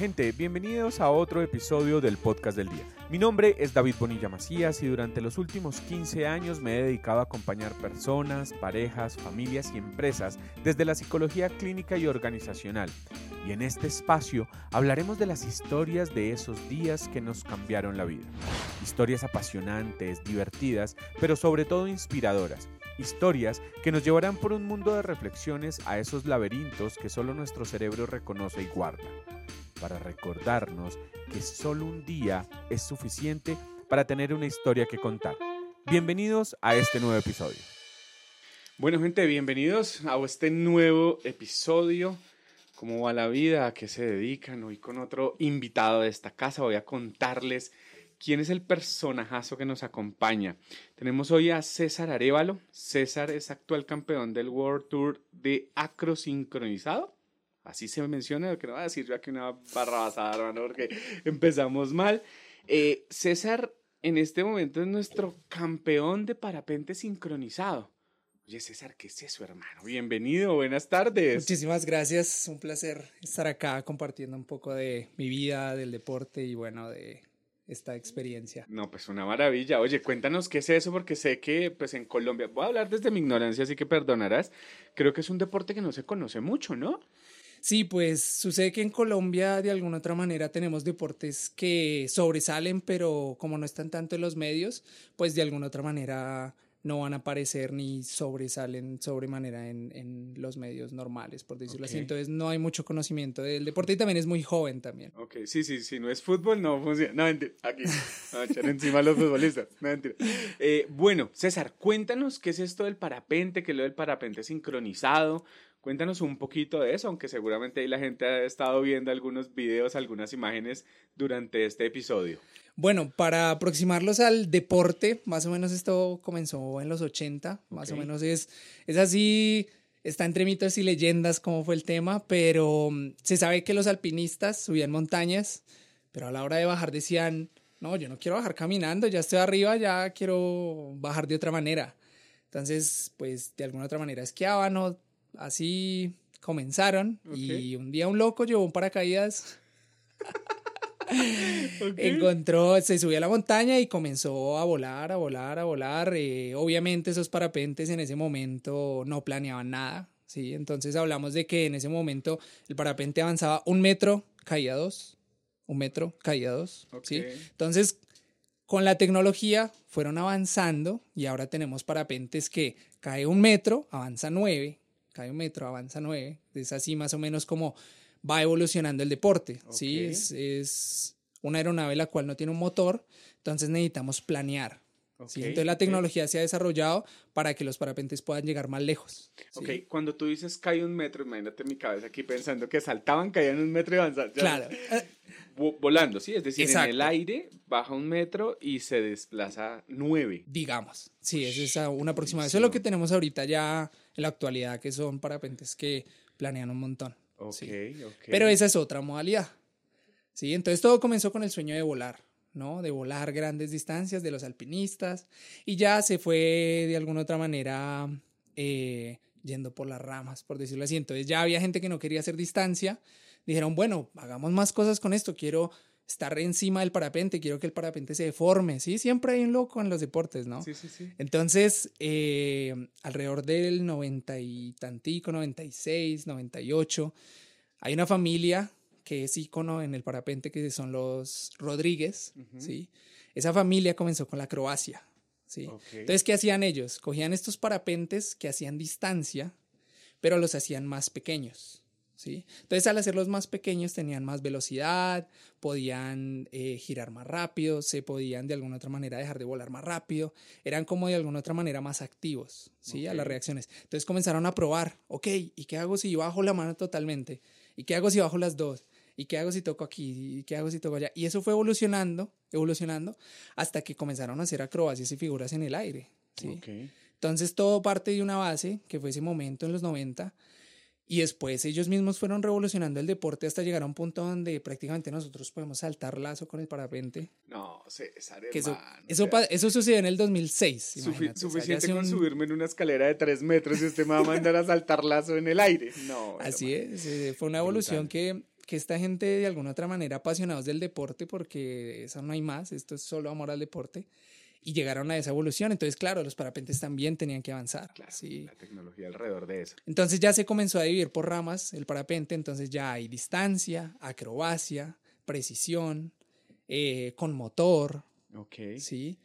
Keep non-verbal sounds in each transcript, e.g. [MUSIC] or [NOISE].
Gente, bienvenidos a otro episodio del podcast del día. Mi nombre es David Bonilla Macías y durante los últimos 15 años me he dedicado a acompañar personas, parejas, familias y empresas desde la psicología clínica y organizacional. Y en este espacio hablaremos de las historias de esos días que nos cambiaron la vida. Historias apasionantes, divertidas, pero sobre todo inspiradoras historias que nos llevarán por un mundo de reflexiones a esos laberintos que solo nuestro cerebro reconoce y guarda para recordarnos que solo un día es suficiente para tener una historia que contar. Bienvenidos a este nuevo episodio. Bueno gente, bienvenidos a este nuevo episodio. ¿Cómo va la vida? ¿A qué se dedican? Hoy con otro invitado de esta casa voy a contarles quién es el personajazo que nos acompaña. Tenemos hoy a César Arevalo. César es actual campeón del World Tour de acrosincronizado Así se menciona, que no va a decir yo aquí una barrabasada, hermano, porque empezamos mal. Eh, César en este momento es nuestro campeón de parapente sincronizado. Oye, César, ¿qué es eso, hermano? Bienvenido, buenas tardes. Muchísimas gracias, un placer estar acá compartiendo un poco de mi vida, del deporte y bueno, de esta experiencia. No, pues una maravilla. Oye, cuéntanos qué es eso, porque sé que pues en Colombia, voy a hablar desde mi ignorancia, así que perdonarás, creo que es un deporte que no se conoce mucho, ¿no? Sí, pues sucede que en Colombia de alguna otra manera tenemos deportes que sobresalen, pero como no están tanto en los medios, pues de alguna otra manera no van a aparecer ni sobresalen sobremanera en, en los medios normales, por decirlo así. Entonces no hay mucho conocimiento del deporte y también es muy joven también. Ok, sí, sí, sí, no es fútbol, no funciona. No, mentira, aquí, a echar encima a los futbolistas, no mentira. Eh, bueno, César, cuéntanos qué es esto del parapente, qué es lo del parapente sincronizado, Cuéntanos un poquito de eso, aunque seguramente ahí la gente ha estado viendo algunos videos, algunas imágenes durante este episodio. Bueno, para aproximarlos al deporte, más o menos esto comenzó en los 80, más o menos es, es así, está entre mitos y leyendas cómo fue el tema, pero mm, se sabe que los alpinistas subían montañas, pero a la hora de bajar decían, no, yo no quiero bajar caminando, ya estoy arriba, ya quiero bajar de otra manera. Entonces, pues de alguna otra manera esquiaban o así comenzaron y un día un loco llevó un paracaídas. [LAUGHS] Encontró, se subió a la montaña y comenzó a volar, a volar, a volar. Eh, obviamente esos parapentes en ese momento no planeaban nada, ¿sí? Entonces hablamos de que en ese momento el parapente avanzaba un metro, caía dos, un metro, caía dos, ¿sí? Entonces con la tecnología fueron avanzando y ahora tenemos parapentes que cae un metro, avanza nueve, cae un metro, avanza nueve. Es así más o menos como va evolucionando el deporte. ¿sí? Es, es, una aeronave la cual no tiene un motor, entonces necesitamos planear. Entonces la tecnología se ha desarrollado para que los parapentes puedan llegar más lejos. Ok, cuando tú dices cae un metro, imagínate mi cabeza aquí pensando que saltaban, caían un metro y avanzaban. Claro. Volando, ¿sí? Es decir, en el aire baja un metro y se desplaza nueve. Digamos, sí, es una aproximación. Eso es lo que tenemos ahorita ya en la actualidad, que son parapentes que planean un montón. Ok. Pero esa es otra modalidad. Sí, entonces todo comenzó con el sueño de volar. ¿no? De volar grandes distancias de los alpinistas y ya se fue de alguna otra manera eh, yendo por las ramas, por decirlo así. Entonces ya había gente que no quería hacer distancia. Dijeron, bueno, hagamos más cosas con esto. Quiero estar encima del parapente, quiero que el parapente se deforme, ¿sí? Siempre hay un loco en los deportes, ¿no? Sí, sí, sí. Entonces, eh, alrededor del 90 y tantico, 96, 98, hay una familia que es ícono en el parapente, que son los Rodríguez, ¿sí? Esa familia comenzó con la Croacia, ¿sí? Entonces, ¿qué hacían ellos? Cogían estos parapentes que hacían distancia, pero los hacían más pequeños, ¿sí? Entonces, al hacerlos más pequeños, tenían más velocidad, podían eh, girar más rápido, se podían de alguna otra manera dejar de volar más rápido, eran como de alguna otra manera más activos, ¿sí? A las reacciones. Entonces, comenzaron a probar, ok, ¿y qué hago si bajo la mano totalmente? ¿Y qué hago si bajo las dos? ¿Y qué hago si toco aquí? ¿Y qué hago si toco allá? Y eso fue evolucionando, evolucionando, hasta que comenzaron a hacer acrobacias y figuras en el aire. ¿sí? Entonces todo parte de una base, que fue ese momento en los 90, y después ellos mismos fueron revolucionando el deporte hasta llegar a un punto donde prácticamente nosotros podemos saltar lazo con el parapente. No, César, eso, eso, eso, sucedió en el 2006. suficiente con subirme en una escalera de tres metros y usted me va a mandar a saltar lazo en el aire. No. [LAUGHS] Así es, fue una evolución que que esta gente de alguna otra manera apasionados del deporte, porque eso no hay más, esto es solo amor al deporte, y llegaron a esa evolución. Entonces, claro, los parapentes también tenían que avanzar. Claro, sí. la tecnología alrededor de eso. Entonces ya se comenzó a dividir por ramas el parapente, entonces ya hay distancia, acrobacia, precisión, eh, con motor, Ok. ¿sí?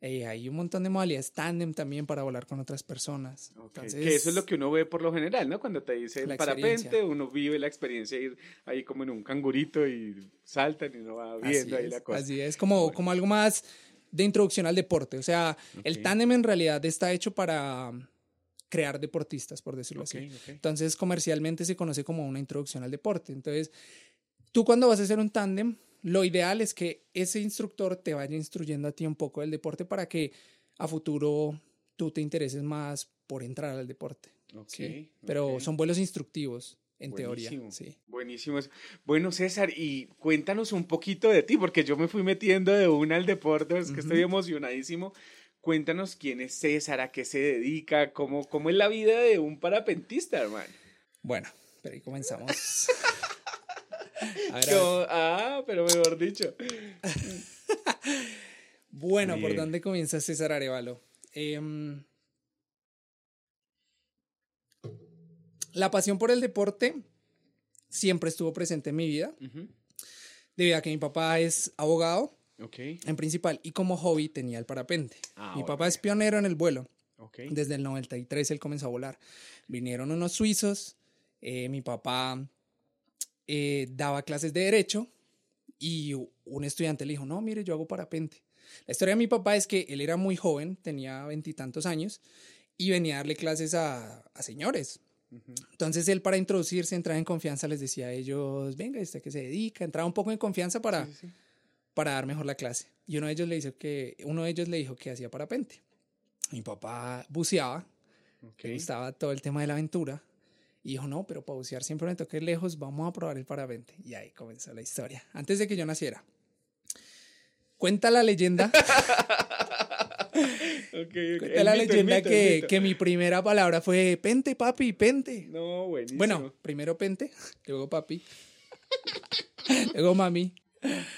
Eh, hay un montón de modalidades, tándem también para volar con otras personas. ok. Entonces, que eso es lo que uno ve por lo general, ¿no? Cuando te dice el La parapente, uno vive la experiencia de ir ahí como en un cangurito y saltan y uno va viendo así ahí es, la cosa. Así es, como, Bueno. como algo más de introducción al deporte. O sea, el tándem en realidad está hecho para um, crear deportistas, por decirlo así. Entonces, comercialmente se conoce como una introducción al deporte. Entonces, tú cuando vas a hacer un tándem, lo ideal es que ese instructor te vaya instruyendo a ti un poco del deporte para que a futuro tú te intereses más por entrar al deporte. ¿sí? Pero son vuelos instructivos, en Buenísimo, teoría. Sí. Buenísimo. Bueno, César, y cuéntanos un poquito de ti, porque yo me fui metiendo de una al deporte, es que estoy emocionadísimo. Cuéntanos quién es César, a qué se dedica, cómo, cómo es la vida de un parapentista, hermano. Bueno, pero ahí comenzamos. A ver, a ver. Yo- ah, pero mejor dicho. [LAUGHS] Bueno, ¿por dónde comienza César Arevalo? Em, la pasión por el deporte siempre estuvo presente en mi vida, debido a que mi papá es abogado en principal y como hobby tenía el parapente. Ah, mi papá es pionero en el vuelo. Desde el 93 él comenzó a volar. Vinieron unos suizos, eh, mi papá eh, daba clases de derecho y un estudiante le dijo, no, mire, yo hago parapente. La historia de mi papá es que él era muy joven, tenía veintitantos años, y venía a darle clases a, a señores. Entonces él para introducirse, entrar en confianza, les decía a ellos, venga, ¿este a qué se dedica? Entraba un poco en confianza para, Sí, sí, sí. para dar mejor la clase. Y uno de ellos le dijo que, uno de ellos le dijo que hacía parapente. Mi papá buceaba, Ok. le gustaba todo el tema de la aventura. Y dijo, no, pero para bucear siempre me ir lejos, vamos a probar el parapente. Y ahí comenzó la historia, antes de que yo naciera. Cuenta la leyenda, [LAUGHS] [LAUGHS] Ok, ok. cuenta la mito, leyenda mito, que, que mi primera palabra fue pente, papi, pente. No, buenísimo. Bueno, primero pente, [LAUGHS] luego papi, [LAUGHS] luego mami.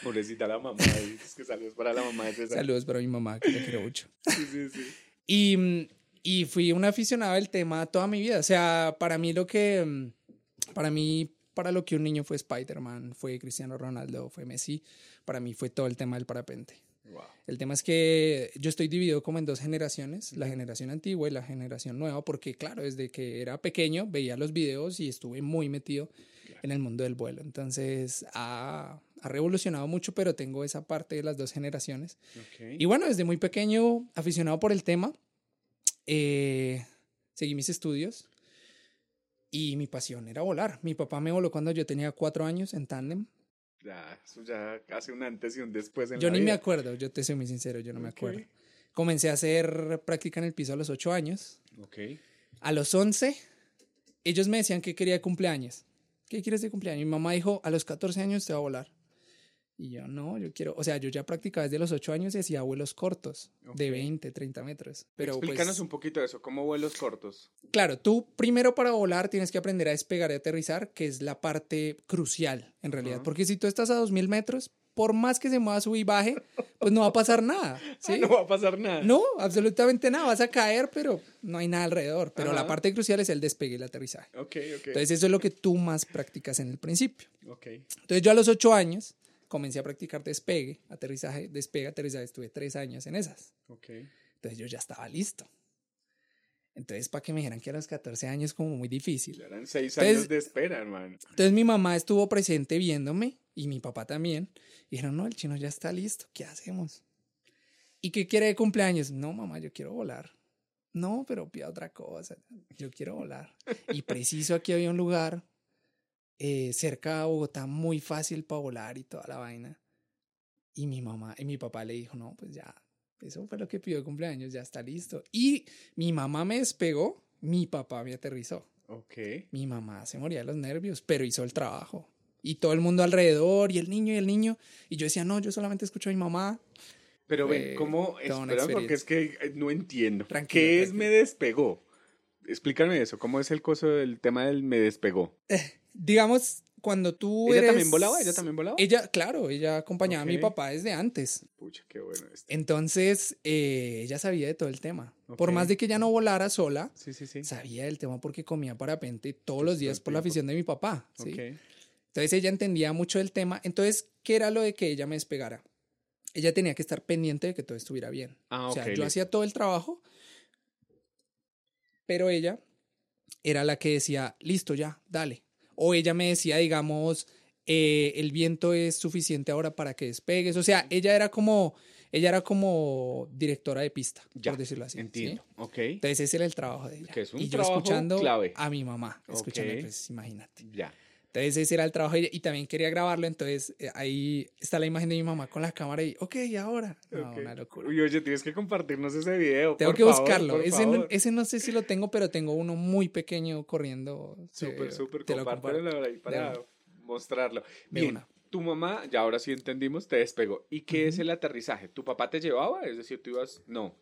Pobrecita la mamá. Es que saludos para la mamá de César. Saludos para mi mamá, que la quiero mucho. Sí, sí, sí. Y, mm, y fui un aficionado del tema toda mi vida. O sea, para mí lo que, mm, para mí, para lo que un niño fue Spider-Man, fue Cristiano Ronaldo, fue Messi, para mí fue todo el tema del parapente. Wow. El tema es que yo estoy dividido como en dos generaciones, la generación antigua y la generación nueva, porque claro, desde que era pequeño veía los videos y estuve muy metido en el mundo del vuelo. Entonces ha, ha revolucionado mucho, pero tengo esa parte de las dos generaciones. Y bueno, desde muy pequeño, aficionado por el tema, eh, seguí mis estudios y mi pasión era volar. Mi papá me voló cuando yo tenía cuatro años en tándem. Ya, eso ya hace un antes y un después en Yo la ni me acuerdo, yo te soy muy sincero, yo no me acuerdo. Comencé a hacer práctica en el piso a los ocho años. Ok. A los once, ellos me decían que quería de cumpleaños. ¿Qué quieres de cumpleaños? Mi mamá dijo, a los 14 años te va a volar. Y yo, no, yo quiero, o sea, yo ya practicaba desde los ocho años y hacía vuelos cortos, de Ok. 20, 30 metros. Pero Explícanos pues, un poquito de eso, ¿cómo vuelos cortos? Claro, tú primero para volar tienes que aprender a despegar y aterrizar, que es la parte crucial en realidad. Porque si tú estás a 2000 metros, por más que se mueva, sube y baje, pues no va a pasar nada. [LAUGHS] ¿sí? No va a pasar nada. No, absolutamente nada. Vas a caer, pero no hay nada alrededor. Pero la parte crucial es el despegue y el aterrizaje. Ok, ok. Entonces, eso es lo que tú más practicas en el principio. ok. Entonces, yo a los ocho años comencé a practicar despegue, aterrizaje, despegue, aterrizaje. Estuve tres años en esas. Ok. Entonces, yo ya estaba listo. Entonces, para que me dijeran que a los 14 años como muy difícil. Eran seis Entonces- años de espera, hermano. Entonces, mi mamá estuvo presente viéndome y mi papá también. Y dijeron, no, el chino ya está listo. ¿Qué hacemos? ¿Y qué quiere de cumpleaños? No, mamá, yo quiero volar. No, pero pida otra cosa. Yo quiero volar. Y preciso aquí había un lugar eh, cerca de Bogotá muy fácil para volar y toda la vaina. Y mi mamá y mi papá le dijo, no, pues ya, eso fue lo que pidió de cumpleaños, ya está listo. Y mi mamá me despegó, mi papá me aterrizó. Ok. Mi mamá se moría de los nervios, pero hizo el trabajo. Y todo el mundo alrededor, y el niño, y el niño. Y yo decía, no, yo solamente escucho a mi mamá. Pero ven, ¿cómo? Espera, porque es que eh, no entiendo. Tranquilo, ¿Qué es tranquilo. me despegó? Explícame eso. ¿Cómo es el coso del tema del me despegó? [LAUGHS] digamos, cuando tú ¿Ella eres... también volaba? ¿Ella también volaba? Ella, claro, ella acompañaba a mi papá desde antes. Pucha, qué bueno esto. Entonces, eh, ella sabía de todo el tema. Por más de que ella no volara sola, Sí, sí, sí. sabía del tema porque comía parapente todos los días por la afición de mi papá. Entonces ella entendía mucho del tema. Entonces, ¿qué era lo de que ella me despegara? Ella tenía que estar pendiente de que todo estuviera bien. Ah, o sea, yo listo. hacía todo el trabajo, pero ella era la que decía, listo, ya, dale. O ella me decía, digamos, eh, el viento es suficiente ahora para que despegues. O sea, ella era como, ella era como directora de pista, Ya, por decirlo así. ¿sí? Entiendo. Ok. Entonces ese era el trabajo de ella. Que es un y yo trabajo escuchando clave. a mi mamá, escuchando, Ok. pues imagínate. Ya. Entonces ese era el trabajo de y también quería grabarlo, entonces eh, ahí está la imagen de mi mamá con la cámara y, ok, ¿y ahora? No, una locura. Uy, oye, tienes que compartirnos ese video. Tengo por que favor, buscarlo. ese, no, ese no sé si lo tengo, pero tengo uno muy pequeño corriendo. Súper, Eh, súper. te lo Compártelo ahí para una. mostrarlo. De Bien, una. tu mamá, ya ahora sí entendimos, te despegó. ¿Y qué es el aterrizaje? ¿Tu papá te llevaba? Es decir, tú ibas... No,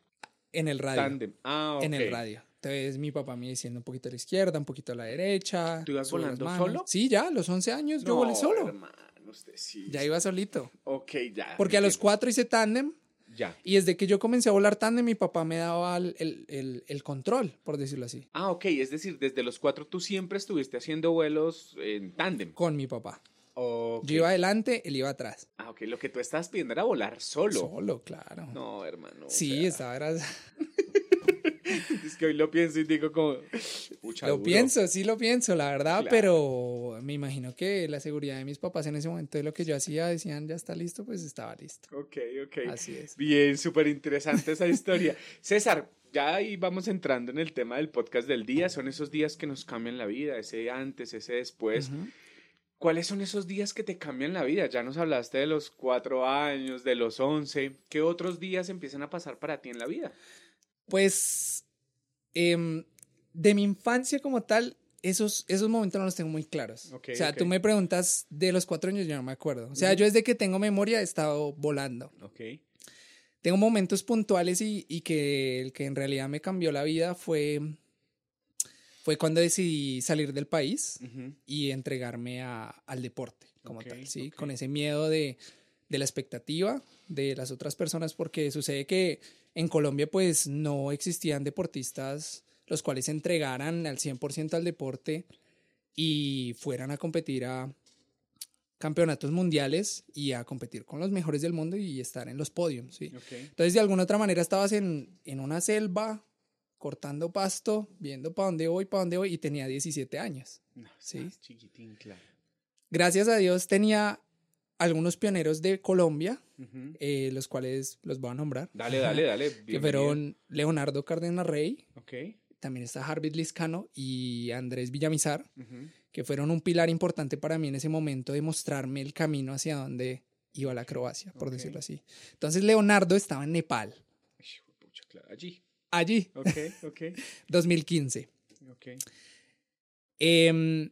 En el radio. Ah. En el radio. Entonces mi papá me diciendo un poquito a la izquierda, un poquito a la derecha. ¿Tú ibas volando solo? Sí, ya, a los 11 años yo volé solo. hermano, usted sí. Ya iba solito. Ok, ya. Porque a los entiendo. cuatro hice tándem Ya. y desde que yo comencé a volar tándem mi papá me daba el, el- el- control, por decirlo así, Ah, ok. Es decir, desde los cuatro tú siempre estuviste haciendo vuelos en tándem. con mi papá. Ok. Yo iba adelante, él iba atrás. Ah, ok. Lo que tú estabas pidiendo era volar solo. Solo, claro. No, hermano. o sí, sea, estaba era- [LAUGHS] [LAUGHS] Es que hoy lo pienso y digo como... pucha, Lo duro. pienso, sí lo pienso, la verdad, Claro. pero me imagino que la seguridad de mis papás en ese momento de lo que yo hacía, decían, ya está listo, pues estaba listo. Ok, ok. Así es. Bien, súper interesante esa historia. [LAUGHS] César, ya ahí vamos entrando en el tema del podcast del día. Son esos días que nos cambian la vida, ese antes, ese después. Ujú. ¿Cuáles son esos días que te cambian la vida? Ya nos hablaste de los cuatro años, de los once. ¿Qué otros días empiezan a pasar para ti en la vida? Pues em, de mi infancia como tal, esos, esos momentos no los tengo muy claros. Ok, o sea, tú me preguntas de los cuatro años, yo no me acuerdo. O sea, yo desde que tengo memoria he estado volando. Ok. Tengo momentos puntuales y, y que el que en realidad me cambió la vida fue, fue cuando decidí salir del país y entregarme a- al deporte como tal, ¿sí? Con ese miedo de, de la expectativa de las otras personas, porque sucede que en Colombia pues no existían deportistas los cuales se entregaran al 100% al deporte y fueran a competir a campeonatos mundiales y a competir con los mejores del mundo y estar en los podios, ¿sí? Entonces, de alguna otra manera estabas en, en una selva, cortando pasto, viendo para dónde voy, para dónde voy, y tenía 17 años. No, Sí. chiquitín, claro. Gracias a Dios tenía algunos pioneros de Colombia, Eh, los cuales los voy a nombrar. Dale, dale, dale. [LAUGHS] Que fueron Leonardo Cárdenas Rey, Ok. también está Harvey Liscano y Andrés Villamizar, que fueron un pilar importante para mí en ese momento de mostrarme el camino hacia donde iba la Croacia, por decirlo así. Entonces, Leonardo estaba en Nepal, pucha, claro. Allí. allí, Ok, [LAUGHS] ok, 2015. ok, Em,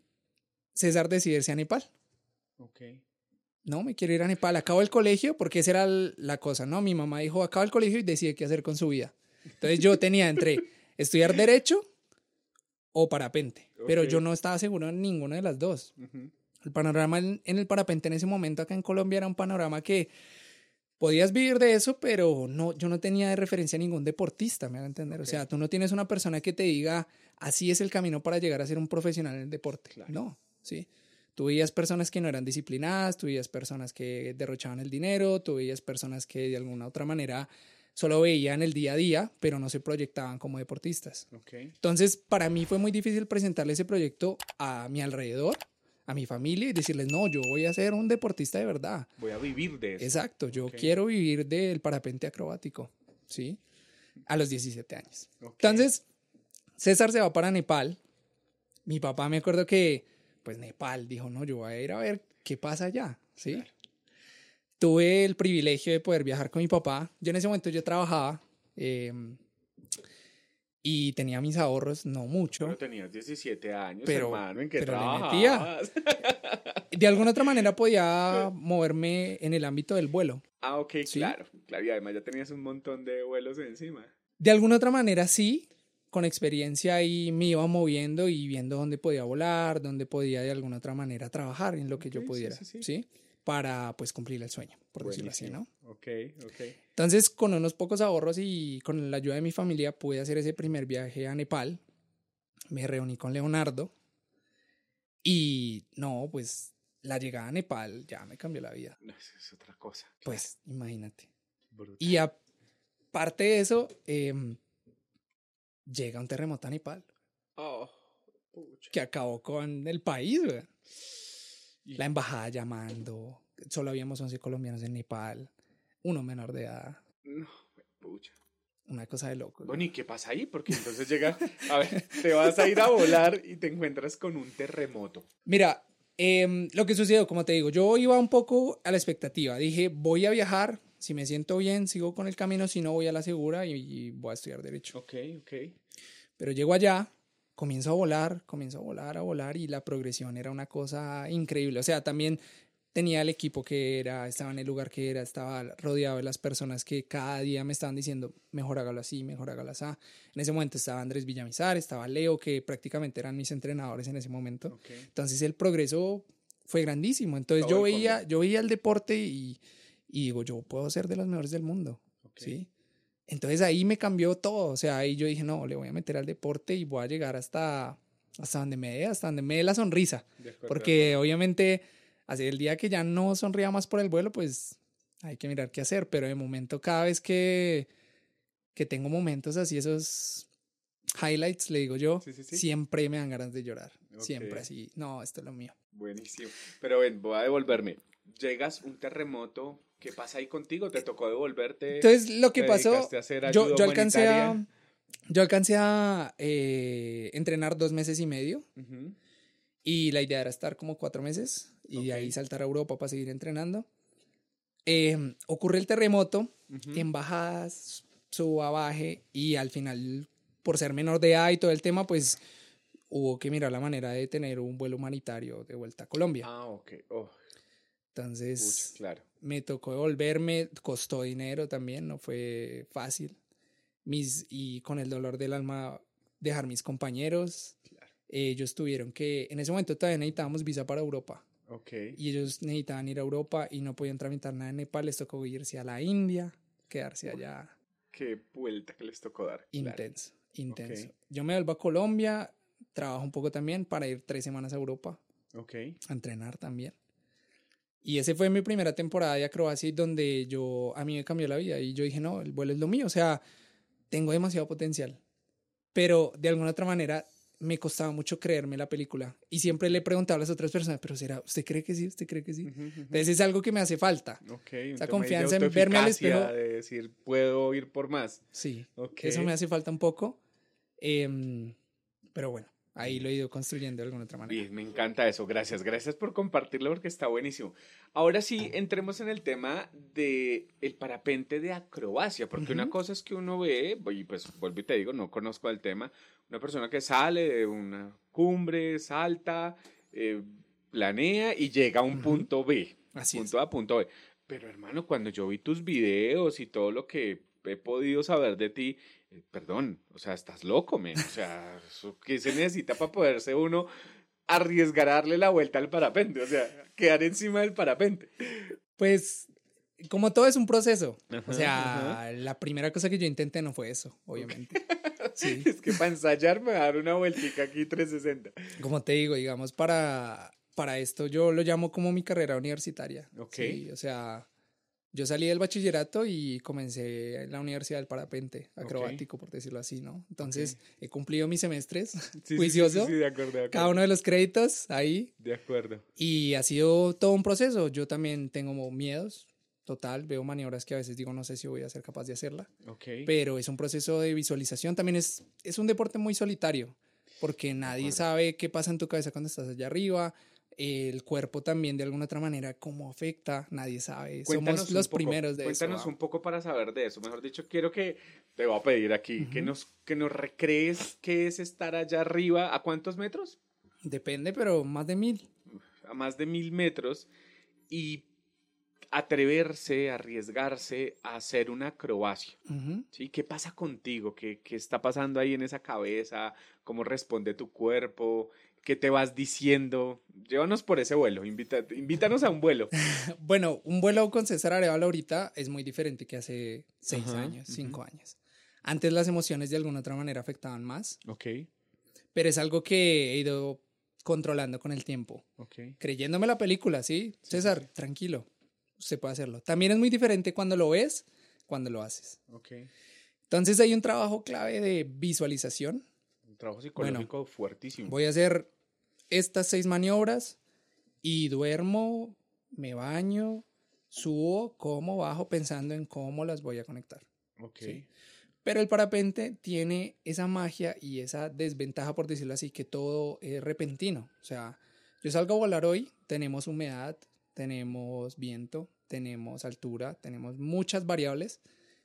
César decide irse a Nepal. ok. No, me quiero ir a Nepal. Acabo el colegio porque esa era la cosa, ¿no? Mi mamá dijo, acaba el colegio y decide qué hacer con su vida. Entonces yo tenía entre estudiar derecho o parapente, pero yo no estaba seguro en ninguna de las dos. El panorama en, en el parapente en ese momento acá en Colombia era un panorama que podías vivir de eso, pero no, yo no tenía de referencia a ningún deportista, me van a entender. O sea, tú no tienes una persona que te diga, así es el camino para llegar a ser un profesional en el deporte. Claro. No, sí. Tú veías personas que no eran disciplinadas, tú veías personas que derrochaban el dinero, tú veías personas que de alguna otra manera solo veían el día a día, pero no se proyectaban como deportistas. Entonces, para mí fue muy difícil presentarle ese proyecto a mi alrededor, a mi familia y decirles, no, yo voy a ser un deportista de verdad. Voy a vivir de eso. Exacto, yo quiero vivir del parapente acrobático, ¿sí? A los 17 años. Entonces, César se va para Nepal. Mi papá me acuerdo que, pues Nepal, dijo, no, yo voy a ir a ver qué pasa allá, ¿sí? Claro. Tuve el privilegio de poder viajar con mi papá. Yo en ese momento yo trabajaba eh, y tenía mis ahorros, no mucho. Pero tenías 17 años, Pero- hermano, ¿en qué pero le trabajabas? [LAUGHS] De alguna otra manera podía moverme en el ámbito del vuelo. ah, ok, Sí. claro. Claro, y además ya tenías un montón de vuelos encima. De alguna otra manera sí, con experiencia ahí me iba moviendo y viendo dónde podía volar, dónde podía de alguna otra manera trabajar en lo que yo pudiera, sí, sí, sí. Para pues cumplir el sueño, por decirlo así, ¿no? Ok, ok. Entonces, con unos pocos ahorros y con la ayuda de mi familia pude hacer ese primer viaje a Nepal. Me reuní con Leonardo y no, pues la llegada a Nepal ya me cambió la vida. No, eso es otra cosa. Pues imagínate. Brutal. Y aparte de eso, em, llega un terremoto a Nepal Oh, pucha. que acabó con el país, güey. La embajada llamando. Solo habíamos 11 colombianos en Nepal. Uno menor de edad. No, pucha. Una cosa de loco. Bueno, ¿y qué pasa ahí? Porque entonces llega, a ver, te vas a ir a volar y te encuentras con un terremoto. Mira, em, lo que sucedió, como te digo, yo iba un poco a la expectativa. Dije, voy a viajar. Si me siento bien, sigo con el camino. Si no, voy a la segura y, y voy a estudiar Derecho. Ok, ok. Pero llego allá, comienzo a volar, comienzo a volar, a volar y la progresión era una cosa increíble. O sea, también tenía el equipo que era, estaba en el lugar que era, estaba rodeado de las personas que cada día me estaban diciendo, mejor hágalo así, mejor hágalo así. En ese momento estaba Andrés Villamizar, estaba Leo, que prácticamente eran mis entrenadores en ese momento. Entonces el progreso fue grandísimo. Entonces Todo yo veía, yo veía el deporte y, y digo, yo puedo ser de los mejores del mundo. ok. ¿sí? Entonces ahí me cambió todo, o sea, ahí yo dije, no, le voy a meter al deporte y voy a llegar hasta, hasta donde me dé, hasta donde me dé la sonrisa, acuerdo, porque obviamente, así el día que ya no sonría más por el vuelo, pues hay que mirar qué hacer, pero de momento cada vez que, que tengo momentos así, esos highlights, le digo yo, Sí, sí, sí. siempre me dan ganas de llorar, siempre Ok. así, no, esto es lo mío. Buenísimo. Pero ven, voy a devolverme. Llegas un terremoto, ¿qué pasa ahí contigo? ¿Te tocó devolverte? Entonces lo que ¿Te pasó, yo, yo alcancé a, yo alcancé a eh, entrenar dos meses y medio. Ujú. Y la idea era estar como cuatro meses y de ahí saltar a Europa para seguir entrenando. Eh, ocurre el terremoto, Ujú. en bajadas, suba, baje y al final, por ser menor de edad y todo el tema, pues hubo que mirar la manera de tener un vuelo humanitario de vuelta a Colombia. Ah, ok. Oh, Entonces, pucha, claro. Me tocó devolverme, costó dinero también, no fue fácil. Mis, y con el dolor del alma, dejar mis compañeros. Claro. Ellos tuvieron que, en ese momento todavía necesitábamos visa para Europa. Ok. Y ellos necesitaban ir a Europa y no podían tramitar nada en Nepal. Les tocó irse a la India, quedarse allá. Qué vuelta que les tocó dar. claro. Intenso, intenso. Yo me vuelvo a Colombia, trabajo un poco también para ir tres semanas a Europa Ok. a entrenar también. Y ese fue mi primera temporada de acrobacia donde yo, a mí me cambió la vida y yo dije, no, el vuelo es lo mío, o sea, tengo demasiado potencial. Pero de alguna otra manera me costaba mucho creerme la película y siempre le preguntaba a las otras personas, pero será, ¿usted cree que sí? ¿Usted cree que sí? Ujú. Entonces es algo que me hace falta. Ok, un Esa confianza en verme al espejo. De decir, puedo ir por más. Sí, Ok. eso me hace falta un poco. Em, pero bueno, ahí lo he ido construyendo de alguna otra manera. Bien, me encanta eso. Gracias, gracias por compartirlo porque está buenísimo. Ahora sí, entremos en el tema de el parapente de acrobacia, porque una cosa es que uno ve, y pues vuelvo y te digo, no conozco el tema, una persona que sale de una cumbre, salta, eh, planea y llega a un punto B, Así es. punto A, punto B. Pero hermano, cuando yo vi tus videos y todo lo que he podido saber de ti, eh, perdón, o sea, estás loco, men. O sea, ¿qué se necesita para poderse uno arriesgar a darle la vuelta al parapente? O sea, quedar encima del parapente. Pues, como todo es un proceso. Ajá, o sea, la primera cosa que yo intenté no fue eso, obviamente. Sí. [LAUGHS] Es que para ensayar me va a dar una vueltica aquí 360. Como te digo, digamos, para, para esto yo lo llamo como mi carrera universitaria. Ok. Sí, o sea, yo salí del bachillerato y comencé en la Universidad del Parapente, acrobático, por decirlo así, ¿no? Entonces, he cumplido mis semestres, [LAUGHS] Sí, juicioso, Sí, sí, de acuerdo, de acuerdo. cada uno de los créditos ahí, De acuerdo. y ha sido todo un proceso. Yo también tengo miedos, total, veo maniobras que a veces digo, no sé si voy a ser capaz de hacerla. Ok. pero es un proceso de visualización. También es, es un deporte muy solitario, porque nadie sabe qué pasa en tu cabeza cuando estás allá arriba. El cuerpo también, de alguna otra manera, cómo afecta, nadie sabe. Cuéntanos Somos los poco, primeros de Cuéntanos eso. un poco para saber de eso. Mejor dicho, quiero que te voy a pedir aquí que, Ujú. nos, que nos recrees qué es estar allá arriba. ¿A cuántos metros? Depende, pero más de mil. A más de mil metros. Y atreverse, arriesgarse a hacer una acrobacia. Ujú. ¿sí? ¿Qué pasa contigo? ¿Qué, ¿Qué está pasando ahí en esa cabeza? ¿Cómo responde tu cuerpo? ¿Qué te vas diciendo? Llévanos por ese vuelo, invita- invítanos a un vuelo. [LAUGHS] Bueno, un vuelo con César Arevalo ahorita es muy diferente que hace seis Ajá, años, cinco ujú. años. Antes las emociones de alguna otra manera afectaban más, Ok, pero es algo que he ido controlando con el tiempo. ok. Creyéndome la película, ¿sí? César, tranquilo, usted puede hacerlo. También es muy diferente cuando lo ves, cuando lo haces. Ok. Entonces hay un trabajo clave de visualización. Un trabajo psicológico fuertísimo. Voy a hacer estas seis maniobras y duermo, me baño, subo, como, bajo, pensando en cómo las voy a conectar. Ok. Sí. Pero el parapente tiene esa magia y esa desventaja, por decirlo así, que todo es repentino. O sea, yo salgo a volar hoy, tenemos humedad, tenemos viento, tenemos altura, tenemos muchas variables,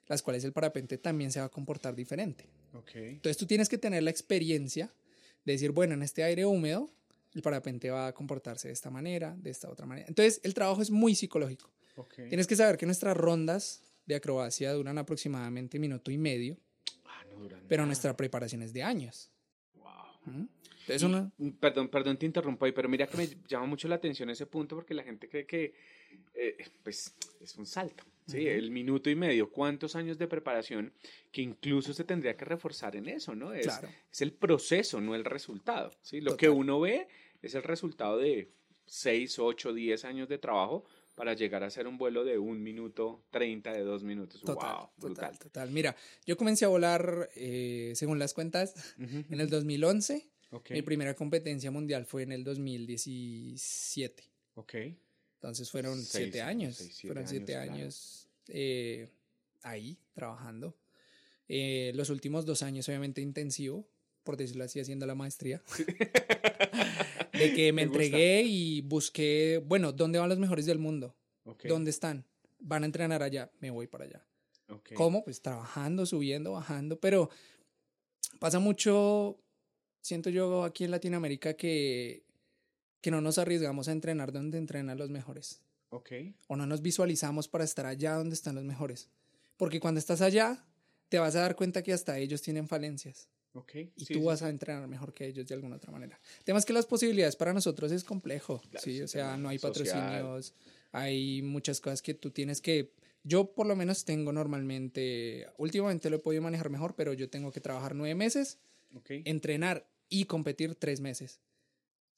las cuales el parapente también se va a comportar diferente. Ok. Entonces tú tienes que tener la experiencia de decir, bueno, en este aire húmedo, el parapente va a comportarse de esta manera, de esta otra manera. Entonces el trabajo es muy psicológico. Ok. Tienes que saber que nuestras rondas de acrobacia duran aproximadamente minuto y medio, Ah, no duran pero nada. nuestra preparación es de años. Wow. ¿Mm? Entonces Y- uno... mm, Perdón, perdón, te interrumpo ahí, pero mira que me llama mucho la atención ese punto porque la gente cree que eh, pues es un salto, ¿sí? El minuto y medio, cuántos años de preparación que incluso se tendría que reforzar en eso, ¿no? Es, Claro. es el proceso, no el resultado, ¿sí? Lo que uno ve es el resultado de 6, 8, 10 años de trabajo para llegar a hacer un vuelo de un minuto 30, de dos minutos. Total, wow, brutal. total, total. Mira, yo comencé a volar, eh, según las cuentas, Ujú, en el 2011. ok, Mi primera competencia mundial fue en el 2017. ok. Entonces fueron Seis siete años, seis, siete fueron siete años, claro. años eh, ahí trabajando. Eh, los últimos dos años, obviamente, intensivo, por decirlo así, haciendo la maestría. [LAUGHS] de que [LAUGHS] me, Me gusta. entregué y busqué, bueno, ¿dónde van los mejores del mundo? Ok, ¿Dónde están? Van a entrenar allá, me voy para allá. ok. ¿Cómo? Pues trabajando, subiendo, bajando, pero pasa mucho, siento yo aquí en Latinoamérica que, que no nos arriesgamos a entrenar donde entrenan los mejores Ok, o no nos visualizamos para estar allá donde están los mejores. Porque cuando estás allá, te vas a dar cuenta que hasta ellos tienen falencias ok. y sí, tú sí, vas a entrenar mejor que ellos de alguna otra manera. El tema es que las posibilidades para nosotros es complejo, Claro, ¿sí? O sea, no hay social. patrocinios, hay muchas cosas que tú tienes que... Yo por lo menos tengo normalmente, últimamente lo he podido manejar mejor, pero yo tengo que trabajar nueve meses, entrenar y competir tres meses,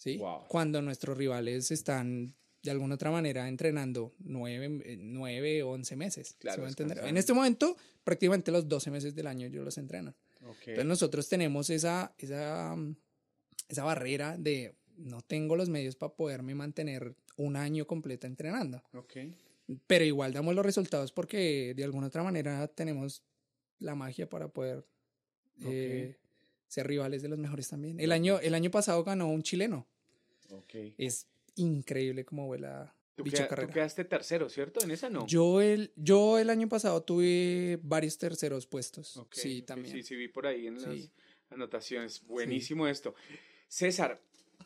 ¿sí? Wow. Cuando nuestros rivales están de alguna otra manera entrenando nueve, eh, nueve o once meses. ¿sí Claro, descansando. En este momento, prácticamente los 12 meses del año yo los entreno. Ok. Entonces nosotros tenemos esa, esa, esa barrera de no tengo los medios para poderme mantener un año completo entrenando. Ok. Pero igual damos los resultados porque de alguna otra manera tenemos la magia para poder eh, ser rivales de los mejores también. El año, el año pasado ganó un chileno. Es increíble cómo vuela Tú, bicho queda- tú carrera. quedaste tercero, ¿cierto? En esa no. Yo el, yo el año pasado tuve varios terceros puestos. Sí, también. Sí, sí, vi por ahí en las Sí. anotaciones. Buenísimo esto. César,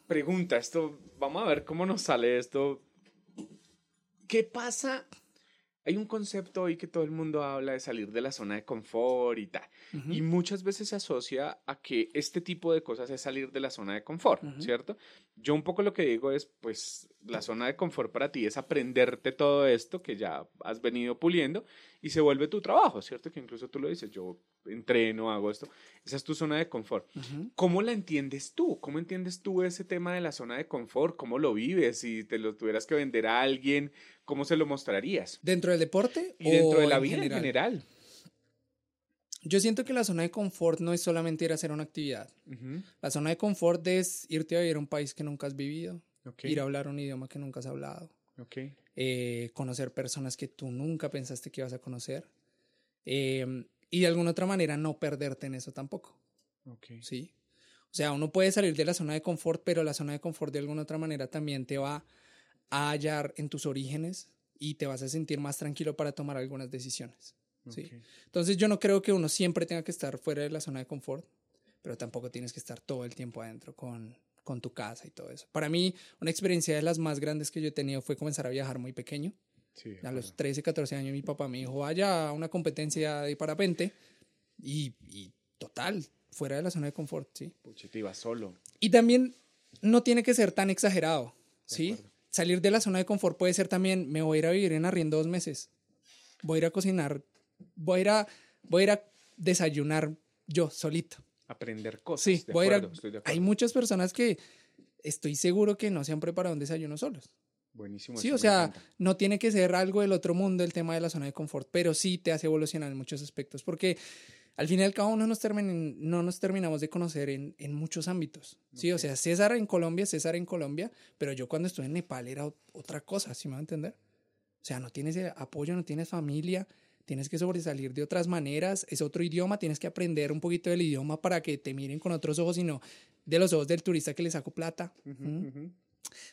pregunta, esto, vamos a ver cómo nos sale esto. ¿Qué pasa? Hay un concepto hoy que todo el mundo habla de salir de la zona de confort y tal. Y muchas veces se asocia a que este tipo de cosas es salir de la zona de confort. ¿cierto? Yo un poco lo que digo es, pues, la zona de confort para ti es aprenderte todo esto que ya has venido puliendo y se vuelve tu trabajo, ¿cierto? Que incluso tú lo dices, yo entreno, hago esto. Esa es tu zona de confort. ¿Cómo la entiendes tú? ¿Cómo entiendes tú ese tema de la zona de confort? ¿Cómo lo vives? Si te lo tuvieras que vender a alguien, ¿cómo se lo mostrarías? ¿Dentro del deporte? Y dentro o de la en vida en general. Yo siento que la zona de confort no es solamente ir a hacer una actividad. La zona de confort es irte a vivir a un país que nunca has vivido, ir a hablar un idioma que nunca has hablado, eh, conocer personas que tú nunca pensaste que ibas a conocer eh, y de alguna otra manera no perderte en eso tampoco, ok. ¿sí? O sea, uno puede salir de la zona de confort, pero la zona de confort de alguna otra manera también te va a hallar en tus orígenes y te vas a sentir más tranquilo para tomar algunas decisiones. Sí. Entonces yo no creo que uno siempre tenga que estar fuera de la zona de confort, pero tampoco tienes que estar todo el tiempo adentro con, con tu casa y todo eso. Para mí, una experiencia de las más grandes que yo he tenido fue comenzar a viajar muy pequeño. a los 13, 14 años mi papá me dijo, vaya a una competencia de parapente y, y total, fuera de la zona de confort, ¿sí? Solo. Y también no tiene que ser tan exagerado, ¿sí? Salir de la zona de confort puede ser también, me voy a ir a vivir en arriendo dos meses, voy a ir a cocinar, voy a ir a, voy a, ir a desayunar yo solito. Aprender cosas. Sí, voy a ir a, hay muchas personas que estoy seguro que no se han preparado un desayuno solos. Buenísimo. Sí, o sea, no tiene que ser algo del otro mundo el tema de la zona de confort, pero sí te hace evolucionar en muchos aspectos, porque al fin y al cabo no nos, no nos terminamos de conocer en, en muchos ámbitos. Sí, o sea, César en Colombia, César en Colombia, pero yo cuando estuve en Nepal era otra cosa, ¿sí me va a entender? O sea, no tienes apoyo, no tienes familia, tienes que sobresalir de otras maneras, es otro idioma, tienes que aprender un poquito del idioma para que te miren con otros ojos y no de los ojos del turista que le saco plata.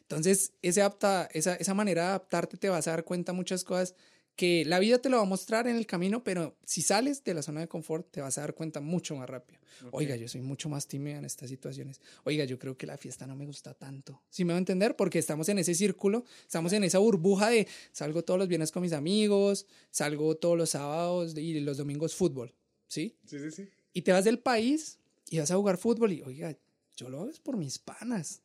Entonces, ese esa, esa manera de adaptarte te vas a dar cuenta muchas cosas que la vida te lo va a mostrar en el camino, pero si sales de la zona de confort te vas a dar cuenta mucho más rápido. Oiga, yo soy mucho más tímida en estas situaciones. Oiga, yo creo que la fiesta no me gusta tanto. ¿Sí me va a entender? Porque estamos en ese círculo, estamos en esa burbuja de salgo todos los viernes con mis amigos, salgo todos los sábados y los domingos fútbol. ¿Sí? Sí, sí, sí. Y te vas del país y vas a jugar fútbol y, oiga, yo lo hago por mis panas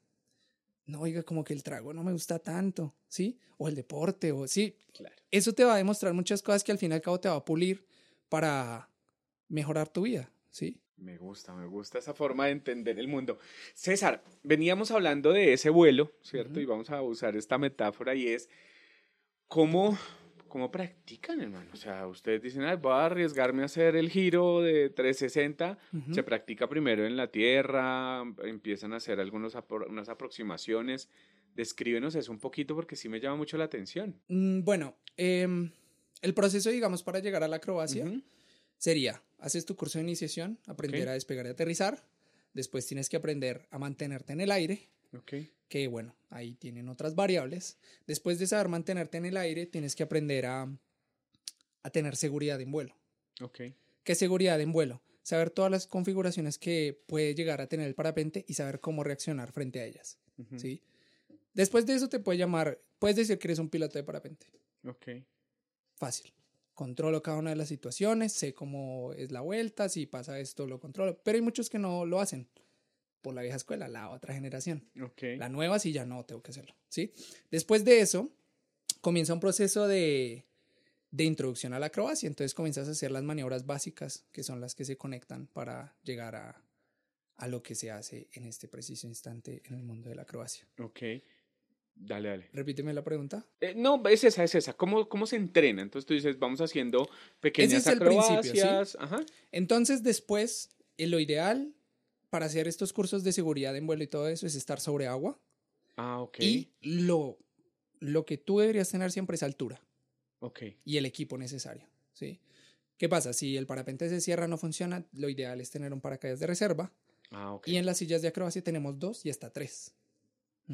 no, oiga, como que el trago no me gusta tanto, ¿sí? O el deporte, o sí. Claro. Eso te va a demostrar muchas cosas que al fin y al cabo te va a pulir para mejorar tu vida, ¿sí? Me gusta, me gusta esa forma de entender el mundo. César, veníamos hablando de ese vuelo, ¿cierto? Y vamos a usar esta metáfora y es cómo ¿cómo practican, hermano? O sea, ustedes dicen, Ay, voy a arriesgarme a hacer el giro de 360. Se practica primero en la tierra, empiezan a hacer algunas unas aproximaciones. Descríbenos eso un poquito porque sí me llama mucho la atención. Mm, bueno, em, el proceso, digamos, para llegar a la acrobacia sería, haces tu curso de iniciación, aprender a despegar y aterrizar. Después tienes que aprender a mantenerte en el aire que bueno, ahí tienen otras variables. Después de saber mantenerte en el aire, tienes que aprender a, a tener seguridad en vuelo. Okay. ¿Qué seguridad en vuelo? Saber todas las configuraciones que puede llegar a tener el parapente y saber cómo reaccionar frente a ellas. ¿sí? Después de eso te puede llamar, puedes decir que eres un piloto de parapente. Ok. Fácil. Controlo cada una de las situaciones, sé cómo es la vuelta, si pasa esto lo controlo, pero hay muchos que no lo hacen por la vieja escuela, la otra generación. La nueva sí ya no tengo que hacerlo, ¿sí? Después de eso, comienza un proceso de, de introducción a la acrobacia. Entonces comienzas a hacer las maniobras básicas, que son las que se conectan para llegar a, a lo que se hace en este preciso instante en el mundo de la acrobacia. Ok. Dale, dale. Repíteme la pregunta. Eh, no, es esa, es esa. ¿Cómo, ¿Cómo se entrena? Entonces tú dices, vamos haciendo pequeñas Ese es acrobacias. El principio, ¿sí? Ajá. Entonces después, lo ideal para hacer estos cursos de seguridad en vuelo y todo eso es estar sobre agua. Ah, ok. Y lo, lo que tú deberías tener siempre es altura. Ok. Y el equipo necesario, ¿sí? ¿Qué pasa? Si el parapente se cierra, no funciona, lo ideal es tener un paracaídas de reserva. Ah, ok. Y en las sillas de acrobacia tenemos dos y hasta tres.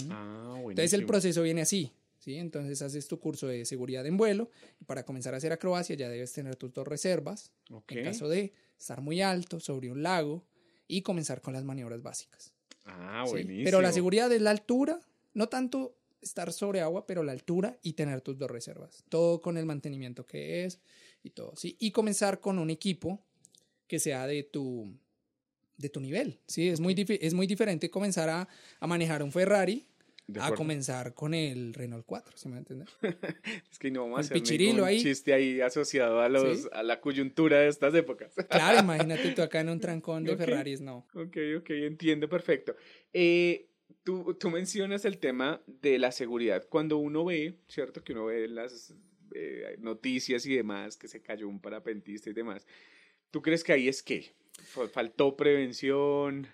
Ah, buenísimo. Entonces el proceso viene así, ¿sí? Entonces haces tu curso de seguridad en vuelo y para comenzar a hacer acrobacia ya debes tener tus dos reservas. En caso de estar muy alto, sobre un lago, y comenzar con las maniobras básicas. Ah, buenísimo. Pero la seguridad es la altura, no tanto estar sobre agua, pero la altura y tener tus dos reservas. Todo con el mantenimiento que es y todo, ¿sí? Y comenzar con un equipo que sea de tu, de tu nivel, ¿sí? Es muy, es muy diferente comenzar a, a manejar un Ferrari a comenzar con el Renault 4, ¿sí me entiendes? [LAUGHS] es que no vamos a hacer ningún ahí. chiste ahí asociado a, los, a la coyuntura de estas épocas. [LAUGHS] claro, imagínate tú acá en un trancón de Ferraris, no. Ok, ok, entiendo, perfecto. Eh, tú, tú mencionas el tema de la seguridad. Cuando uno ve, ¿cierto? Que uno ve las eh, noticias y demás, que se cayó un parapentista y demás. ¿Tú crees que ahí es qué? ¿Faltó prevención?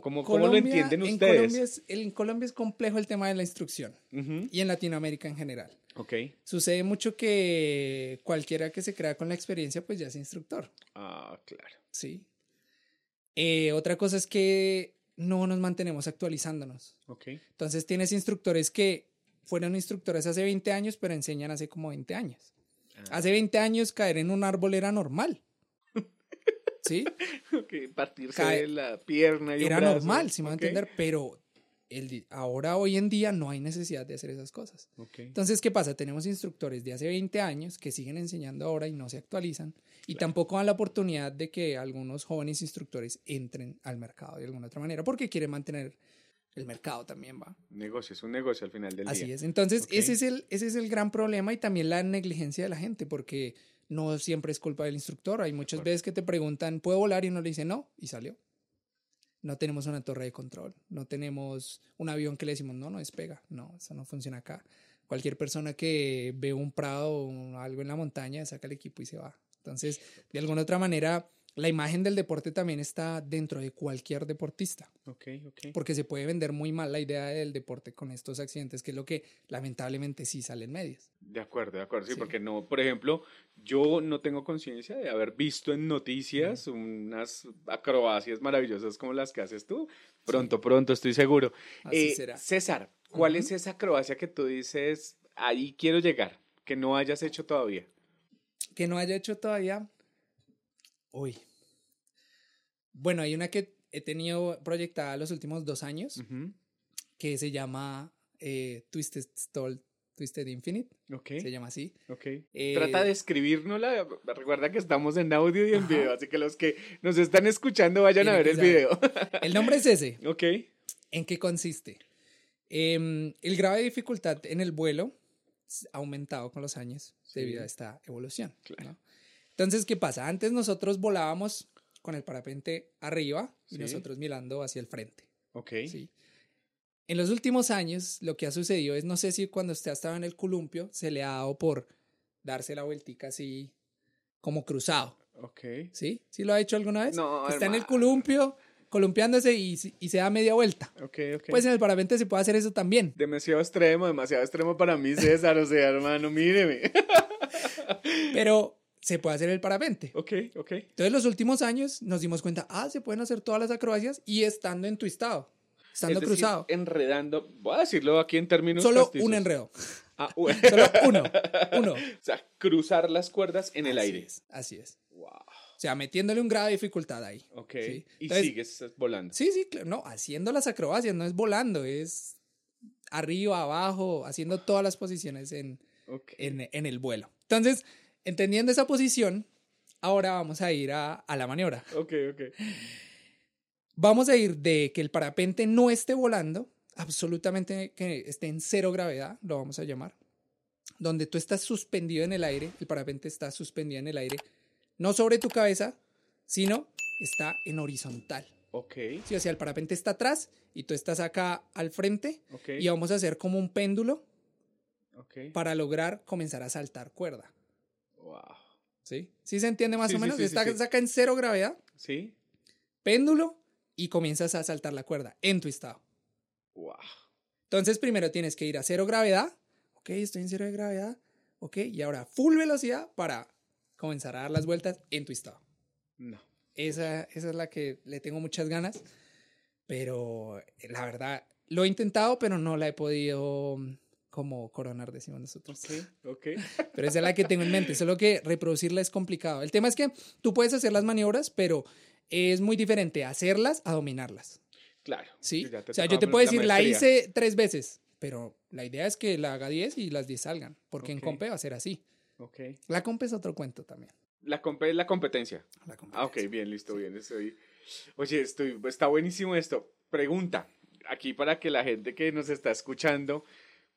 ¿Cómo, cómo, lo entienden ustedes? En Colombia, es, en Colombia es complejo el tema de la instrucción y en Latinoamérica en general. Okay. Sucede mucho que cualquiera que se crea con la experiencia, pues ya es instructor. Ah, claro. Sí. Eh, otra cosa es que no nos mantenemos actualizándonos. Okay. Entonces tienes instructores que fueron instructores hace 20 años, pero enseñan hace como 20 años. Ah. Hace 20 años caer en un árbol era normal. ¿Sí? [LAUGHS] partirse de la pierna y Era normal, si me va a entender, pero el, ahora, hoy en día, no hay necesidad de hacer esas cosas. Okay. Entonces, ¿qué pasa? Tenemos instructores de hace 20 años que siguen enseñando ahora y no se actualizan. Y tampoco dan la oportunidad de que algunos jóvenes instructores entren al mercado de alguna otra manera, porque quieren mantener el mercado también, va. Negocio, es un negocio al final del Así día. es. Entonces, ese, es el, ese es el gran problema y también la negligencia de la gente, porque no siempre es culpa del instructor. Hay muchas veces que te preguntan, ¿puedo volar? Y uno le dice no, y salió. No tenemos una torre de control, no tenemos un avión que le decimos, no, no despega. No, eso no funciona acá. Cualquier persona que ve un prado o algo en la montaña saca el equipo y se va. Entonces, de alguna otra manera, la imagen del deporte también está dentro de cualquier deportista Ok, ok. porque se puede vender muy mal la idea del deporte con estos accidentes, que es lo que lamentablemente sí sale en medios. De acuerdo, de acuerdo, sí, Sí. porque no, por ejemplo, yo no tengo conciencia de haber visto en noticias unas acrobacias maravillosas como las que haces tú. Pronto, pronto, estoy seguro. Así Eh, será. César, ¿cuál es esa acrobacia que tú dices, ahí quiero llegar, que no hayas hecho todavía? Que no haya hecho todavía. Uy. Bueno, hay una que he tenido proyectada los últimos dos años que se llama eh, Twisted Stall, Twisted Infinite, Ok, se llama así. ok. Eh, Trata de escribirnosla. Recuerda que estamos en audio y en Ajá. video, así que los que nos están escuchando vayan a ver el video. [LAUGHS] El nombre es ese. ok, ¿En qué consiste? Em, el grado de dificultad en el vuelo ha aumentado con los años Sí. debido a esta evolución. Claro. ¿no? Entonces, ¿qué pasa? Antes nosotros volábamos con el parapente arriba y Sí. nosotros mirando hacia el frente. ok. ¿sí? En los últimos años, lo que ha sucedido es, no sé si cuando usted estaba en el columpio, se le ha dado por darse la vueltica así como cruzado. Ok. ¿Sí? ¿Sí lo ha hecho alguna vez? No, Está en el columpio, columpiándose y, y se da media vuelta. Ok, ok. Pues en el parapente se puede hacer eso también. demasiado extremo, demasiado extremo para mí, César. O sea, hermano, míreme. Pero se puede hacer el parapente. ok, ok. Entonces, los últimos años nos dimos cuenta, ah, se pueden hacer todas las acrobacias y estando entwistado, estando Es decir, cruzado. enredando. Voy a decirlo aquí en términos Solo un enredo. Ah, [LAUGHS] u- Solo uno. Uno. [LAUGHS] o sea, cruzar las cuerdas en el Así aire. es, así es. Wow. O sea, metiéndole un grado de dificultad ahí. Ok. Sí. Y sigues volando. Sí, sí, claro. No, haciendo las acrobacias, no es volando, es arriba, abajo, haciendo todas las posiciones en, en, en el vuelo. Entonces, entendiendo esa posición, ahora vamos a ir a, a la maniobra. Ok, ok. Vamos a ir de que el parapente no esté volando, absolutamente que esté en cero gravedad, lo vamos a llamar, donde tú estás suspendido en el aire, el parapente está suspendido en el aire, no sobre tu cabeza, sino está en horizontal. Ok, Sí, o sea, el parapente está atrás y tú estás acá al frente ok. y vamos a hacer como un péndulo ok. para lograr comenzar a saltar cuerda. Wow. ¿Sí? ¿Sí se entiende más Sí, o menos? sí, sí, Estás sí. acá en cero gravedad, ¿Sí? péndulo y comienzas a saltar la cuerda en tu estado. Wow. Entonces, primero tienes que ir a cero gravedad. Ok, estoy en cero de gravedad. Ok, y ahora full velocidad para comenzar a dar las vueltas en tu estado. No. Esa, esa es la que le tengo muchas ganas. Pero la verdad, lo he intentado, pero no la he podido como coronar, decimos nosotros. Ok, ok. [LAUGHS] Pero esa es la que tengo en mente. Solo que reproducirla es complicado. El tema es que tú puedes hacer las maniobras, pero es muy diferente hacerlas a dominarlas. Claro. ¿Sí? O sea, yo te puedo decir, la hice tres veces, pero la idea es que la haga 10 y las 10 salgan, porque en Ok. compe va a ser así. Ok. La compe es otro cuento también. La, compe- la competencia. La Ah, ok, competencia. bien, listo, bien. Estoy... Oye, estoy... está buenísimo esto. Pregunta, aquí para que la gente que nos está escuchando,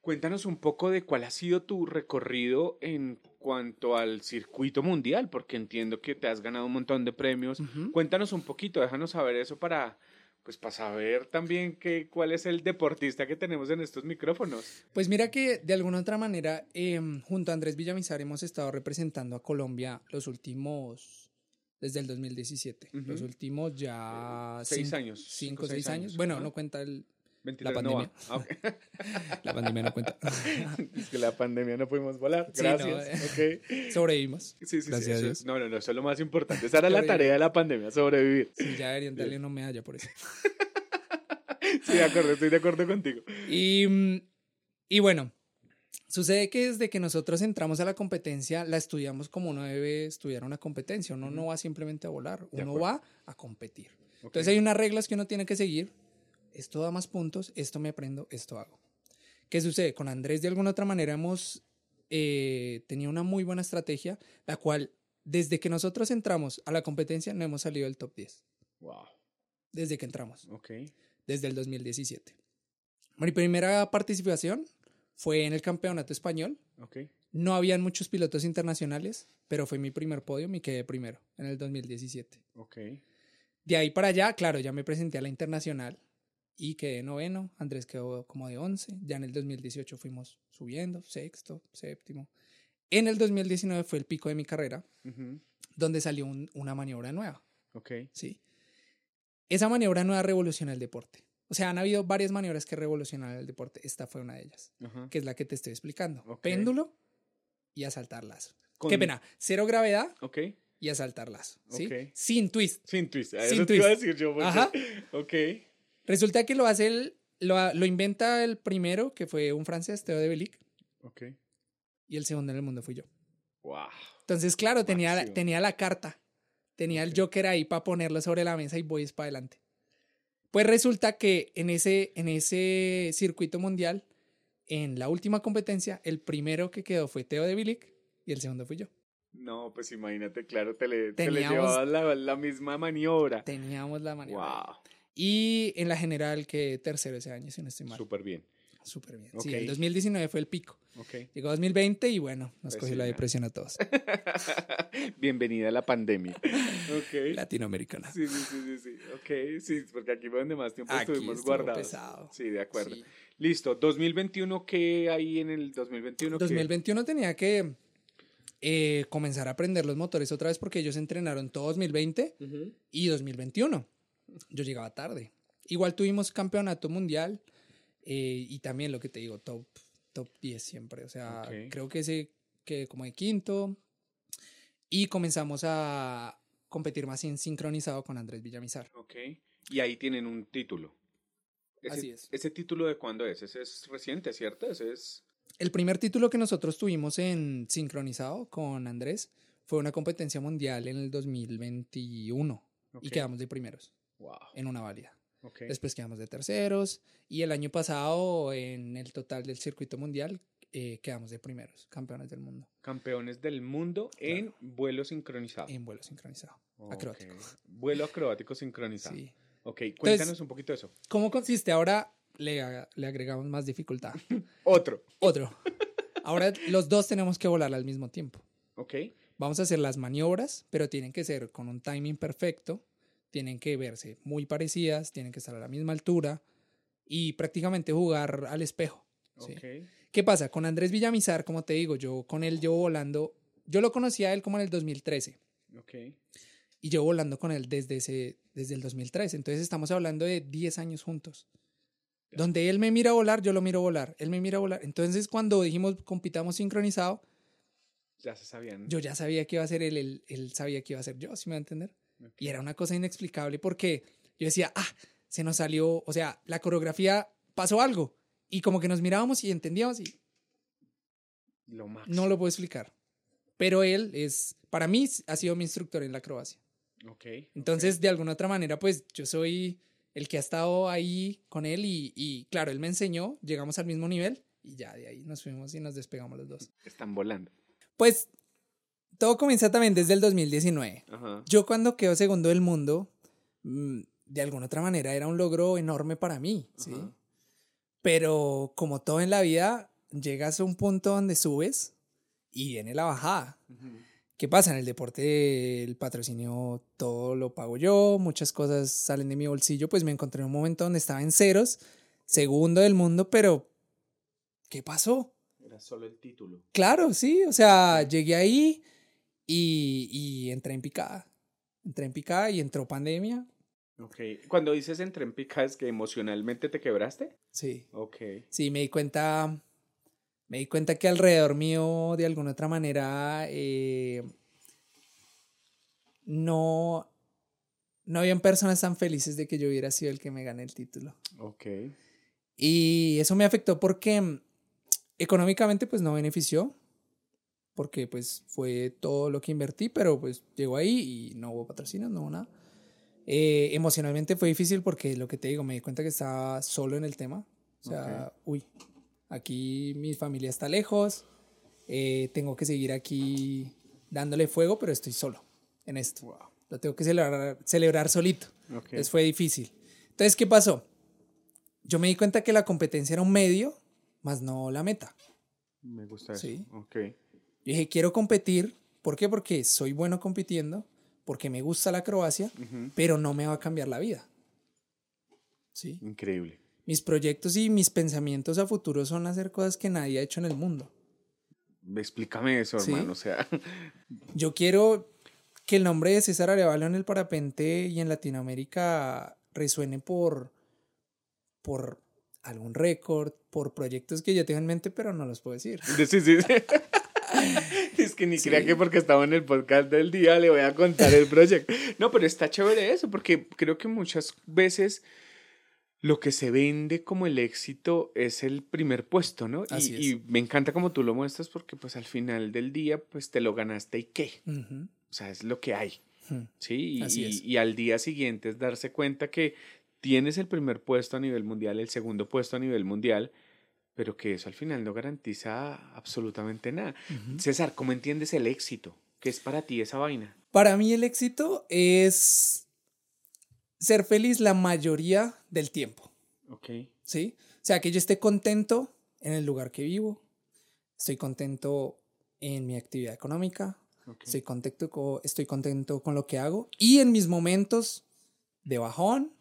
cuéntanos un poco de cuál ha sido tu recorrido en cuanto al circuito mundial, porque entiendo que te has ganado un montón de premios. Cuéntanos un poquito, déjanos saber eso para, pues, para saber también que, cuál es el deportista que tenemos en estos micrófonos. Pues mira que de alguna otra manera, em, junto a Andrés Villamizar hemos estado representando a Colombia los últimos, desde el 2017, Ujú. los últimos ya... Seis cinco- años, Cinco, o seis seis años. años, Bueno, no cuenta el... 23 La pandemia. Ah. [LAUGHS] La pandemia no cuenta. [LAUGHS] es que la pandemia no pudimos volar. Sí, no, Gracias. eh. Sobrevivimos. Sí, sí, Gracias sí. a Dios. no, no, no, eso es lo más importante. Esa era la tarea de la pandemia, sobrevivir. Sí, ya deberían darle una medalla por eso. [LAUGHS] Sí, de acuerdo, estoy de acuerdo contigo. Y, y bueno, sucede que desde que nosotros entramos a la competencia, la estudiamos como uno debe estudiar una competencia. Uno no va simplemente a volar, uno va a competir. Entonces hay unas reglas que uno tiene que seguir. Esto da más puntos, esto me aprendo, esto hago. ¿Qué sucede? Con Andrés de alguna otra manera hemos eh, tenido una muy buena estrategia, la cual desde que nosotros entramos a la competencia no hemos salido del top 10. Wow. Desde que entramos. Ok. Desde el 2017. Mi primera participación fue en el campeonato español. Ok. No habían muchos pilotos internacionales, pero fue mi primer podio y quedé primero en el 2017. Ok. De ahí para allá, claro, ya me presenté a la internacional y quedé noveno. Andrés quedó como de 11. Ya en el 2018 fuimos subiendo, sexto, séptimo. En el 2019 fue el pico de mi carrera, Ujú. donde salió un- una maniobra nueva. Ok. ¿sí? Esa maniobra nueva revoluciona el deporte. O sea, han habido varias maniobras que revolucionaron el deporte. Esta fue una de ellas, Ajá. que es la que te estoy explicando. Ok. Péndulo y asaltar lazo. Con- Qué pena. Cero gravedad Ok. y asaltar lazo. ¿sí? Ok. Sin twist. Sin twist. Sin Eso te iba a twist. decir yo. porque- Ajá. [LAUGHS] Ok. Resulta que lo hace el, lo, lo inventa el primero, que fue un francés, Theo de Bellic, Ok. y el segundo en el mundo fui yo. Wow. Entonces, claro, tenía, Máximo. tenía la carta, tenía el Joker ahí para ponerlo sobre la mesa y voy para adelante. Pues resulta que en ese, en ese circuito mundial, en la última competencia, el primero que quedó fue Teo de Bilic y el segundo fui yo. No, pues imagínate, claro, te le, te le llevabas la, la misma maniobra. Teníamos la maniobra. Wow. Y en la general quedé tercero ese año, si no estoy mal. Súper bien. Súper bien. Sí, el 2019 fue el pico. Ok. Llegó 2020 y bueno, nos Pues cogió sí, la depresión a todos. [LAUGHS] Bienvenida a la pandemia. Ok. Latinoamericana. Sí, sí, sí, sí, sí. Ok, sí, porque aquí fue donde más tiempo Aquí estuvimos guardados. pesado. Sí, de acuerdo. Sí. Listo, 2021, ¿qué hay en el 2021? ¿Qué? 2021 tenía que eh, comenzar a aprender los motores otra vez porque ellos entrenaron todo 2020 Ujú. y 2021. Yo llegaba tarde. Igual tuvimos campeonato mundial eh, y también lo que te digo, top, top 10 siempre. O sea, creo que ese que como de quinto. Y comenzamos a competir más en sincronizado con Andrés Villamizar. Ok, y ahí tienen un título. Ese, Así es. ¿Ese título de cuándo es? Ese es reciente, ¿cierto? Ese es... El primer título que nosotros tuvimos en sincronizado con Andrés fue una competencia mundial en el 2021 y Ok. quedamos de primeros Wow. en una válida. Ok. Después quedamos de terceros y el año pasado en el total del circuito mundial eh, quedamos de primeros, campeones del mundo Campeones del mundo en vuelo sincronizado. en vuelo sincronizado. Ok. acrobático. Vuelo acrobático sincronizado. Sí. Ok, cuéntanos un poquito de eso. ¿Cómo consiste? Ahora le, le agregamos más dificultad. [LAUGHS] Otro. Otro. [LAUGHS] Ahora los dos tenemos que volar al mismo tiempo. Ok. Vamos a hacer las maniobras, pero tienen que ser con un timing perfecto, tienen que verse muy parecidas, tienen que estar a la misma altura y prácticamente jugar al espejo. ¿sí? ¿Qué pasa? Con Andrés Villamizar, como te digo, yo con él llevo volando, yo lo conocí a él como en el 2013 Ok. y llevo volando con él desde, ese, desde el 2013, entonces estamos hablando de 10 años juntos. Donde él me mira volar, yo lo miro volar, él me mira volar. Entonces cuando dijimos compitamos sincronizado, Ya se sabían. yo ya sabía que iba a ser él, él, él sabía que iba a ser yo, ¿sí me va a entender? Y era una cosa inexplicable porque yo decía, ah, se nos salió, o sea, la coreografía pasó algo. Y como que nos mirábamos y entendíamos y Lo máximo. no lo puedo explicar. Pero él es, para mí, ha sido mi instructor en la acrobacia. Ok. Entonces, de alguna otra manera, pues yo soy el que ha estado ahí con él y, y, claro, él me enseñó, llegamos al mismo nivel y ya de ahí nos fuimos y nos despegamos los dos. Están volando. Pues todo comienza también desde el 2019. Ajá. Yo cuando quedo segundo del mundo, mm, de alguna otra manera era un logro enorme para mí, ¿sí? Ajá. Pero como todo en la vida, llegas a un punto donde subes y viene la bajada. Ujú. ¿Qué pasa? En el deporte el patrocinio todo lo pago yo, muchas cosas salen de mi bolsillo, pues me encontré en un momento donde estaba en ceros, segundo del mundo, pero ¿qué pasó? Era solo el título. Claro, sí, o sea, llegué ahí y, y entré en picada. Entré en picada y entró pandemia. Ok. Cuando dices entre en pica, ¿es que emocionalmente te quebraste? Sí, Ok. sí, me di cuenta, me di cuenta que alrededor mío, de alguna otra manera, eh, no, no habían personas tan felices de que yo hubiera sido el que me gane el título. Ok. Y eso me afectó porque mm, económicamente pues no benefició, porque pues fue todo lo que invertí, pero pues llegó ahí y no hubo patrocinios, no hubo nada. Eh, emocionalmente fue difícil porque lo que te digo, me di cuenta que estaba solo en el tema. O sea, uy, aquí mi familia está lejos, eh, tengo que seguir aquí dándole fuego, pero estoy solo en esto. Lo tengo que celebrar, celebrar solito. Entonces fue difícil. Entonces, ¿qué pasó? Yo me di cuenta que la competencia era un medio, más no la meta. Me gusta eso. Sí. Ok. Yo dije, quiero competir. ¿Por qué? Porque soy bueno compitiendo, porque me gusta la acrobacia, pero no me va a cambiar la vida. ¿Sí? Increíble. Mis proyectos y mis pensamientos a futuro son hacer cosas que nadie ha hecho en el mundo. Explícame eso, Sí. hermano. O sea, [LAUGHS] Yo quiero que el nombre de César Arevalo en el parapente y en Latinoamérica resuene por, por algún récord, por proyectos que ya tengo en mente, pero no los puedo decir. sí, sí, sí. [LAUGHS] [LAUGHS] Es que ni Sí. crea que porque estaba en el podcast del día le voy a contar el proyecto. No, pero está chévere eso, porque creo que muchas veces lo que se vende como el éxito es el primer puesto, ¿no? Y- Así es. y, me encanta como tú lo muestras porque pues al final del día pues te lo ganaste y qué. O sea, es lo que hay. Hmm. Sí, y, Así y- es. y al día siguiente es darse cuenta que tienes el primer puesto a nivel mundial, el segundo puesto a nivel mundial, pero que eso al final no garantiza absolutamente nada. César, ¿cómo entiendes el éxito? ¿Qué es para ti esa vaina? Para mí el éxito es ser feliz la mayoría del tiempo, Ok. ¿sí? O sea, que yo esté contento en el lugar que vivo, estoy contento en mi actividad económica, estoy contento, co- estoy contento con lo que hago y en mis momentos de bajón,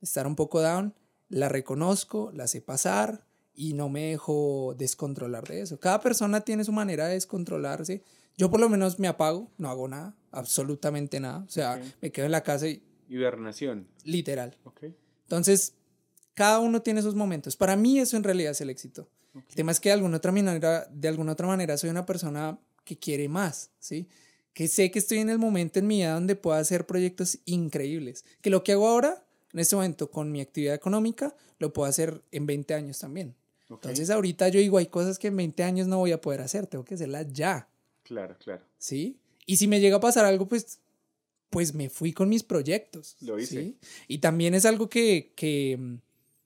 estar un poco down, la reconozco, la sé pasar y no me dejo descontrolar de eso. Cada persona tiene su manera de descontrolarse. Yo por lo menos me apago, no hago nada, absolutamente nada. O sea, Ok. me quedo en la casa y Hibernación. literal. Ok. Entonces, cada uno tiene sus momentos. Para mí eso en realidad es el éxito. El tema es que de alguna otra manera, de alguna otra manera soy una persona que quiere más, ¿sí? Que sé que estoy en el momento en mi vida donde puedo hacer proyectos increíbles. Que lo que hago ahora, en este momento, con mi actividad económica, lo puedo hacer en 20 años también. Entonces, ahorita yo digo, hay cosas que en 20 años no voy a poder hacer, tengo que hacerlas ya, Claro, claro. ¿sí? Y si me llega a pasar algo, pues, pues me fui con mis proyectos. Lo hice. ¿sí? Y también es algo que, que,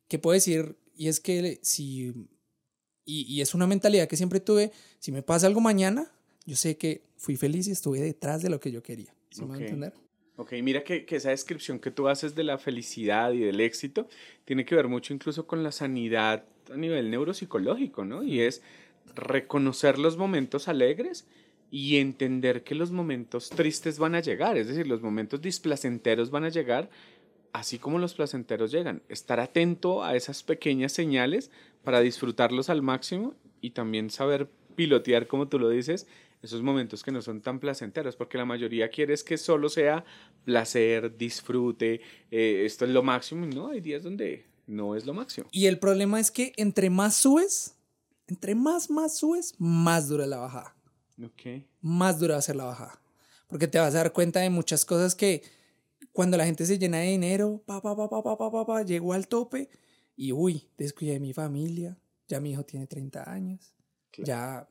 que puedo decir, y es que si, y, y es una mentalidad que siempre tuve, si me pasa algo mañana, yo sé que fui feliz y estuve detrás de lo que yo quería. ¿Sí me va a Ok. entender? Ok, mira que, que esa descripción que tú haces de la felicidad y del éxito tiene que ver mucho incluso con la sanidad a nivel neuropsicológico, ¿no? Y es reconocer los momentos alegres y entender que los momentos tristes van a llegar, es decir, los momentos displacenteros van a llegar, así como los placenteros llegan. Estar atento a esas pequeñas señales para disfrutarlos al máximo y también saber pilotear, como tú lo dices, esos momentos que no son tan placenteros, porque la mayoría quiere es que solo sea placer, disfrute, eh, esto es lo máximo, no, hay días donde no es lo máximo. Y el problema es que entre más subes, entre más, más subes, más dura la bajada. Ok, más dura va a ser la bajada. Porque te vas a dar cuenta de muchas cosas que cuando la gente se llena de dinero, pa, pa, pa, pa, pa, pa, pa, pa, llegó al tope y uy, descuidé mi familia, ya mi hijo tiene 30 años, Claro. ya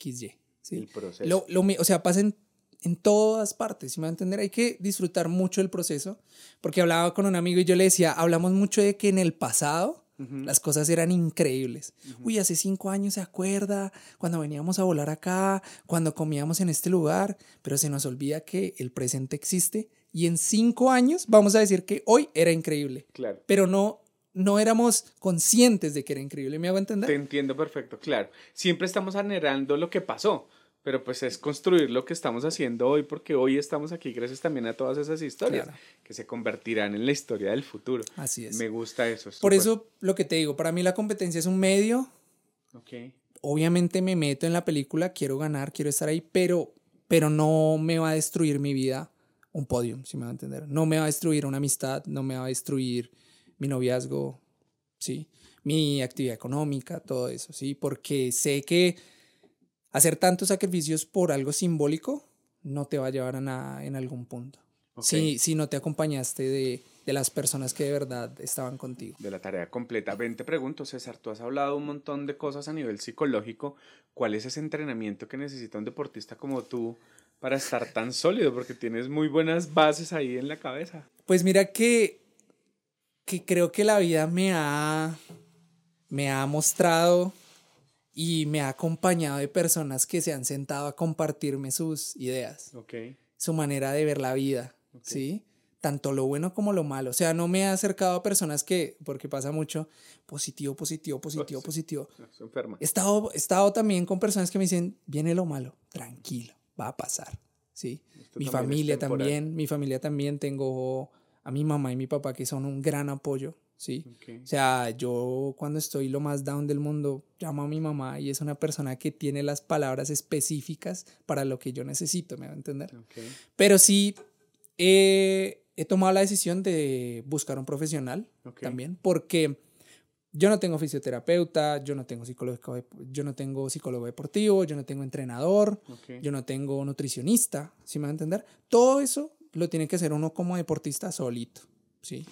XY. El ¿sí? proceso. Lo, lo o sea, pasa en, en todas partes, ¿sí me va a entender? Hay que disfrutar mucho el proceso, porque hablaba con un amigo y yo le decía, hablamos mucho de que en el pasado las cosas eran increíbles. Uy, hace cinco años se acuerda cuando veníamos a volar acá, cuando comíamos en este lugar, pero se nos olvida que el presente existe y en cinco años vamos a decir que hoy era increíble, Claro. pero no, no éramos conscientes de que era increíble. ¿Me hago entender? Te entiendo perfecto, claro. Siempre estamos anhelando lo que pasó, pero pues es construir lo que estamos haciendo hoy, porque hoy estamos aquí gracias también a todas esas historias Claro. que se convertirán en la historia del futuro. Así es. Me gusta eso. Por súper. eso lo que te digo, para mí la competencia es un medio. Ok, Obviamente me meto en la película, quiero ganar, quiero estar ahí, pero, pero no me va a destruir mi vida un podium, si me va a entender. No me va a destruir una amistad, no me va a destruir mi noviazgo, ¿sí? Mi actividad económica, todo eso, ¿sí? Porque sé que hacer tantos sacrificios por algo simbólico no te va a llevar a nada en algún punto. Si, si no te acompañaste de, de las personas que de verdad estaban contigo. De la tarea completa. Ven, te pregunto, César, tú has hablado un montón de cosas a nivel psicológico. ¿Cuál es ese entrenamiento que necesita un deportista como tú para estar tan sólido? Porque tienes muy buenas bases ahí en la cabeza. Pues mira que, que creo que la vida me ha, me ha mostrado y me ha acompañado de personas que se han sentado a compartirme sus ideas, su manera de ver la vida, ¿sí? Tanto lo bueno como lo malo. O sea, no me he acercado a personas que, porque pasa mucho, positivo, positivo, positivo, [LAUGHS] positivo. He estado, he estado también con personas que me dicen, viene lo malo, tranquilo, va a pasar, ¿sí? mi familia también, mi familia también, tengo a mi mamá y mi papá que son un gran apoyo, ¿sí? O sea, yo cuando estoy lo más down del mundo, llamo a mi mamá y es una persona que tiene las palabras específicas para lo que yo necesito, ¿me va a entender? Pero sí, he tomado la decisión de buscar un profesional también, porque yo no tengo fisioterapeuta, yo no tengo psicólogo, yo no tengo psicólogo deportivo, yo no tengo entrenador, yo no tengo nutricionista, ¿sí me va a entender? Todo eso lo tiene que hacer uno como deportista solito, ¿sí?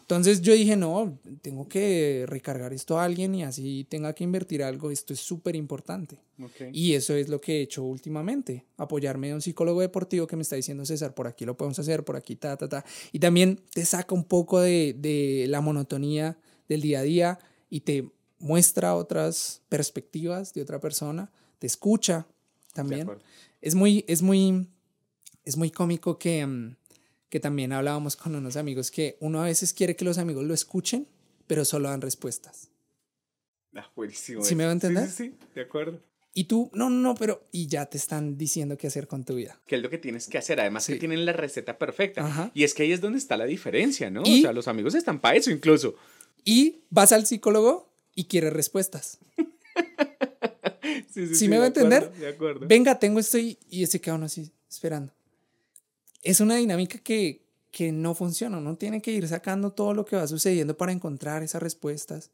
Entonces yo dije, no, tengo que recargar esto a alguien y así tenga que invertir algo, esto es súper importante. Y eso es lo que he hecho últimamente, apoyarme de un psicólogo deportivo que me está diciendo, César, por aquí lo podemos hacer, por aquí, ta, ta, ta. Y también te saca un poco de, de la monotonía del día a día y te muestra otras perspectivas de otra persona, te escucha también. Es muy, es muy, es muy cómico que... Mm, que también hablábamos con unos amigos, que uno a veces quiere que los amigos lo escuchen, pero solo dan respuestas. Ah, buenísimo. ¿Sí me va a entender? Sí, sí, de acuerdo. Y tú, no, no, no, pero. Y ya te están diciendo qué hacer con tu vida. ¿Qué es lo que tienes que hacer? Además, que tienen la receta perfecta. Y es que ahí es donde está la diferencia, ¿no? o sea, los amigos están para eso incluso. Y vas al psicólogo y quieres respuestas. [LAUGHS] sí, sí, sí, me va a entender? de acuerdo. Venga, tengo esto y, y ese uno así, esperando es una dinámica que, que no funciona. Uno tiene que ir sacando todo lo que va sucediendo para encontrar esas respuestas.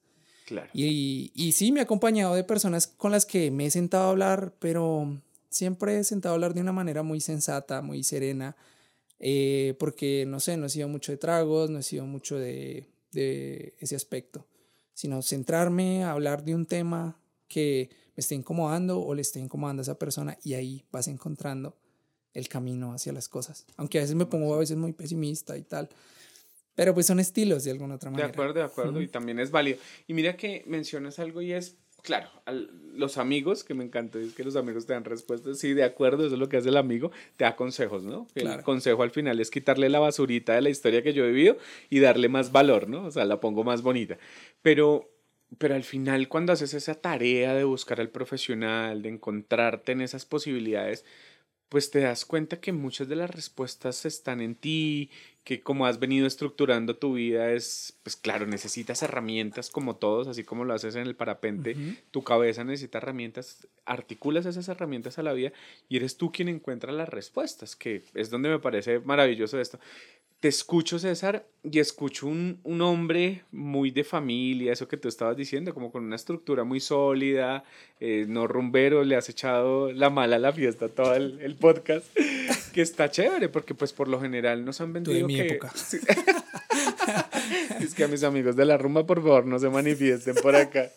Claro. Y, y, sí, me he acompañado de personas con las que me he sentado a hablar, pero siempre he sentado a hablar de una manera muy sensata, muy serena, eh, porque no sé, no he sido mucho de tragos, no he sido mucho de, de ese aspecto, sino centrarme a hablar de un tema que me esté incomodando o le esté incomodando a esa persona y ahí vas encontrando el camino hacia las cosas. Aunque a veces me pongo a veces muy pesimista y tal. Pero pues son estilos de alguna otra manera. De acuerdo, de acuerdo. Y también es válido. Y mira que mencionas algo y es, claro, los amigos, que me encanta, es que los amigos te dan respuestas. Sí, de acuerdo, eso es lo que hace el amigo, te da consejos, ¿no? El consejo al final es quitarle la basurita de la historia que yo he vivido y darle más valor, ¿no? O sea, la pongo más bonita. Pero pero al final cuando haces esa tarea de buscar al profesional, de encontrarte en esas posibilidades, pues te das cuenta que muchas de las respuestas están en ti, que como has venido estructurando tu vida es, pues claro, necesitas herramientas como todos, así como lo haces en el parapente, tu cabeza necesita herramientas, articulas esas herramientas a la vida y eres tú quien encuentra las respuestas, que es donde me parece maravilloso esto te escucho, César, y escucho un, un, hombre muy de familia, eso que tú estabas diciendo, como con una estructura muy sólida, eh, no rumbero, le has echado la mala a la fiesta todo el, el, podcast, [LAUGHS] que está chévere, porque pues por lo general nos han vendido mi que... Época. [LAUGHS] [LAUGHS] es que a mis amigos de la rumba, por favor, no se manifiesten por acá.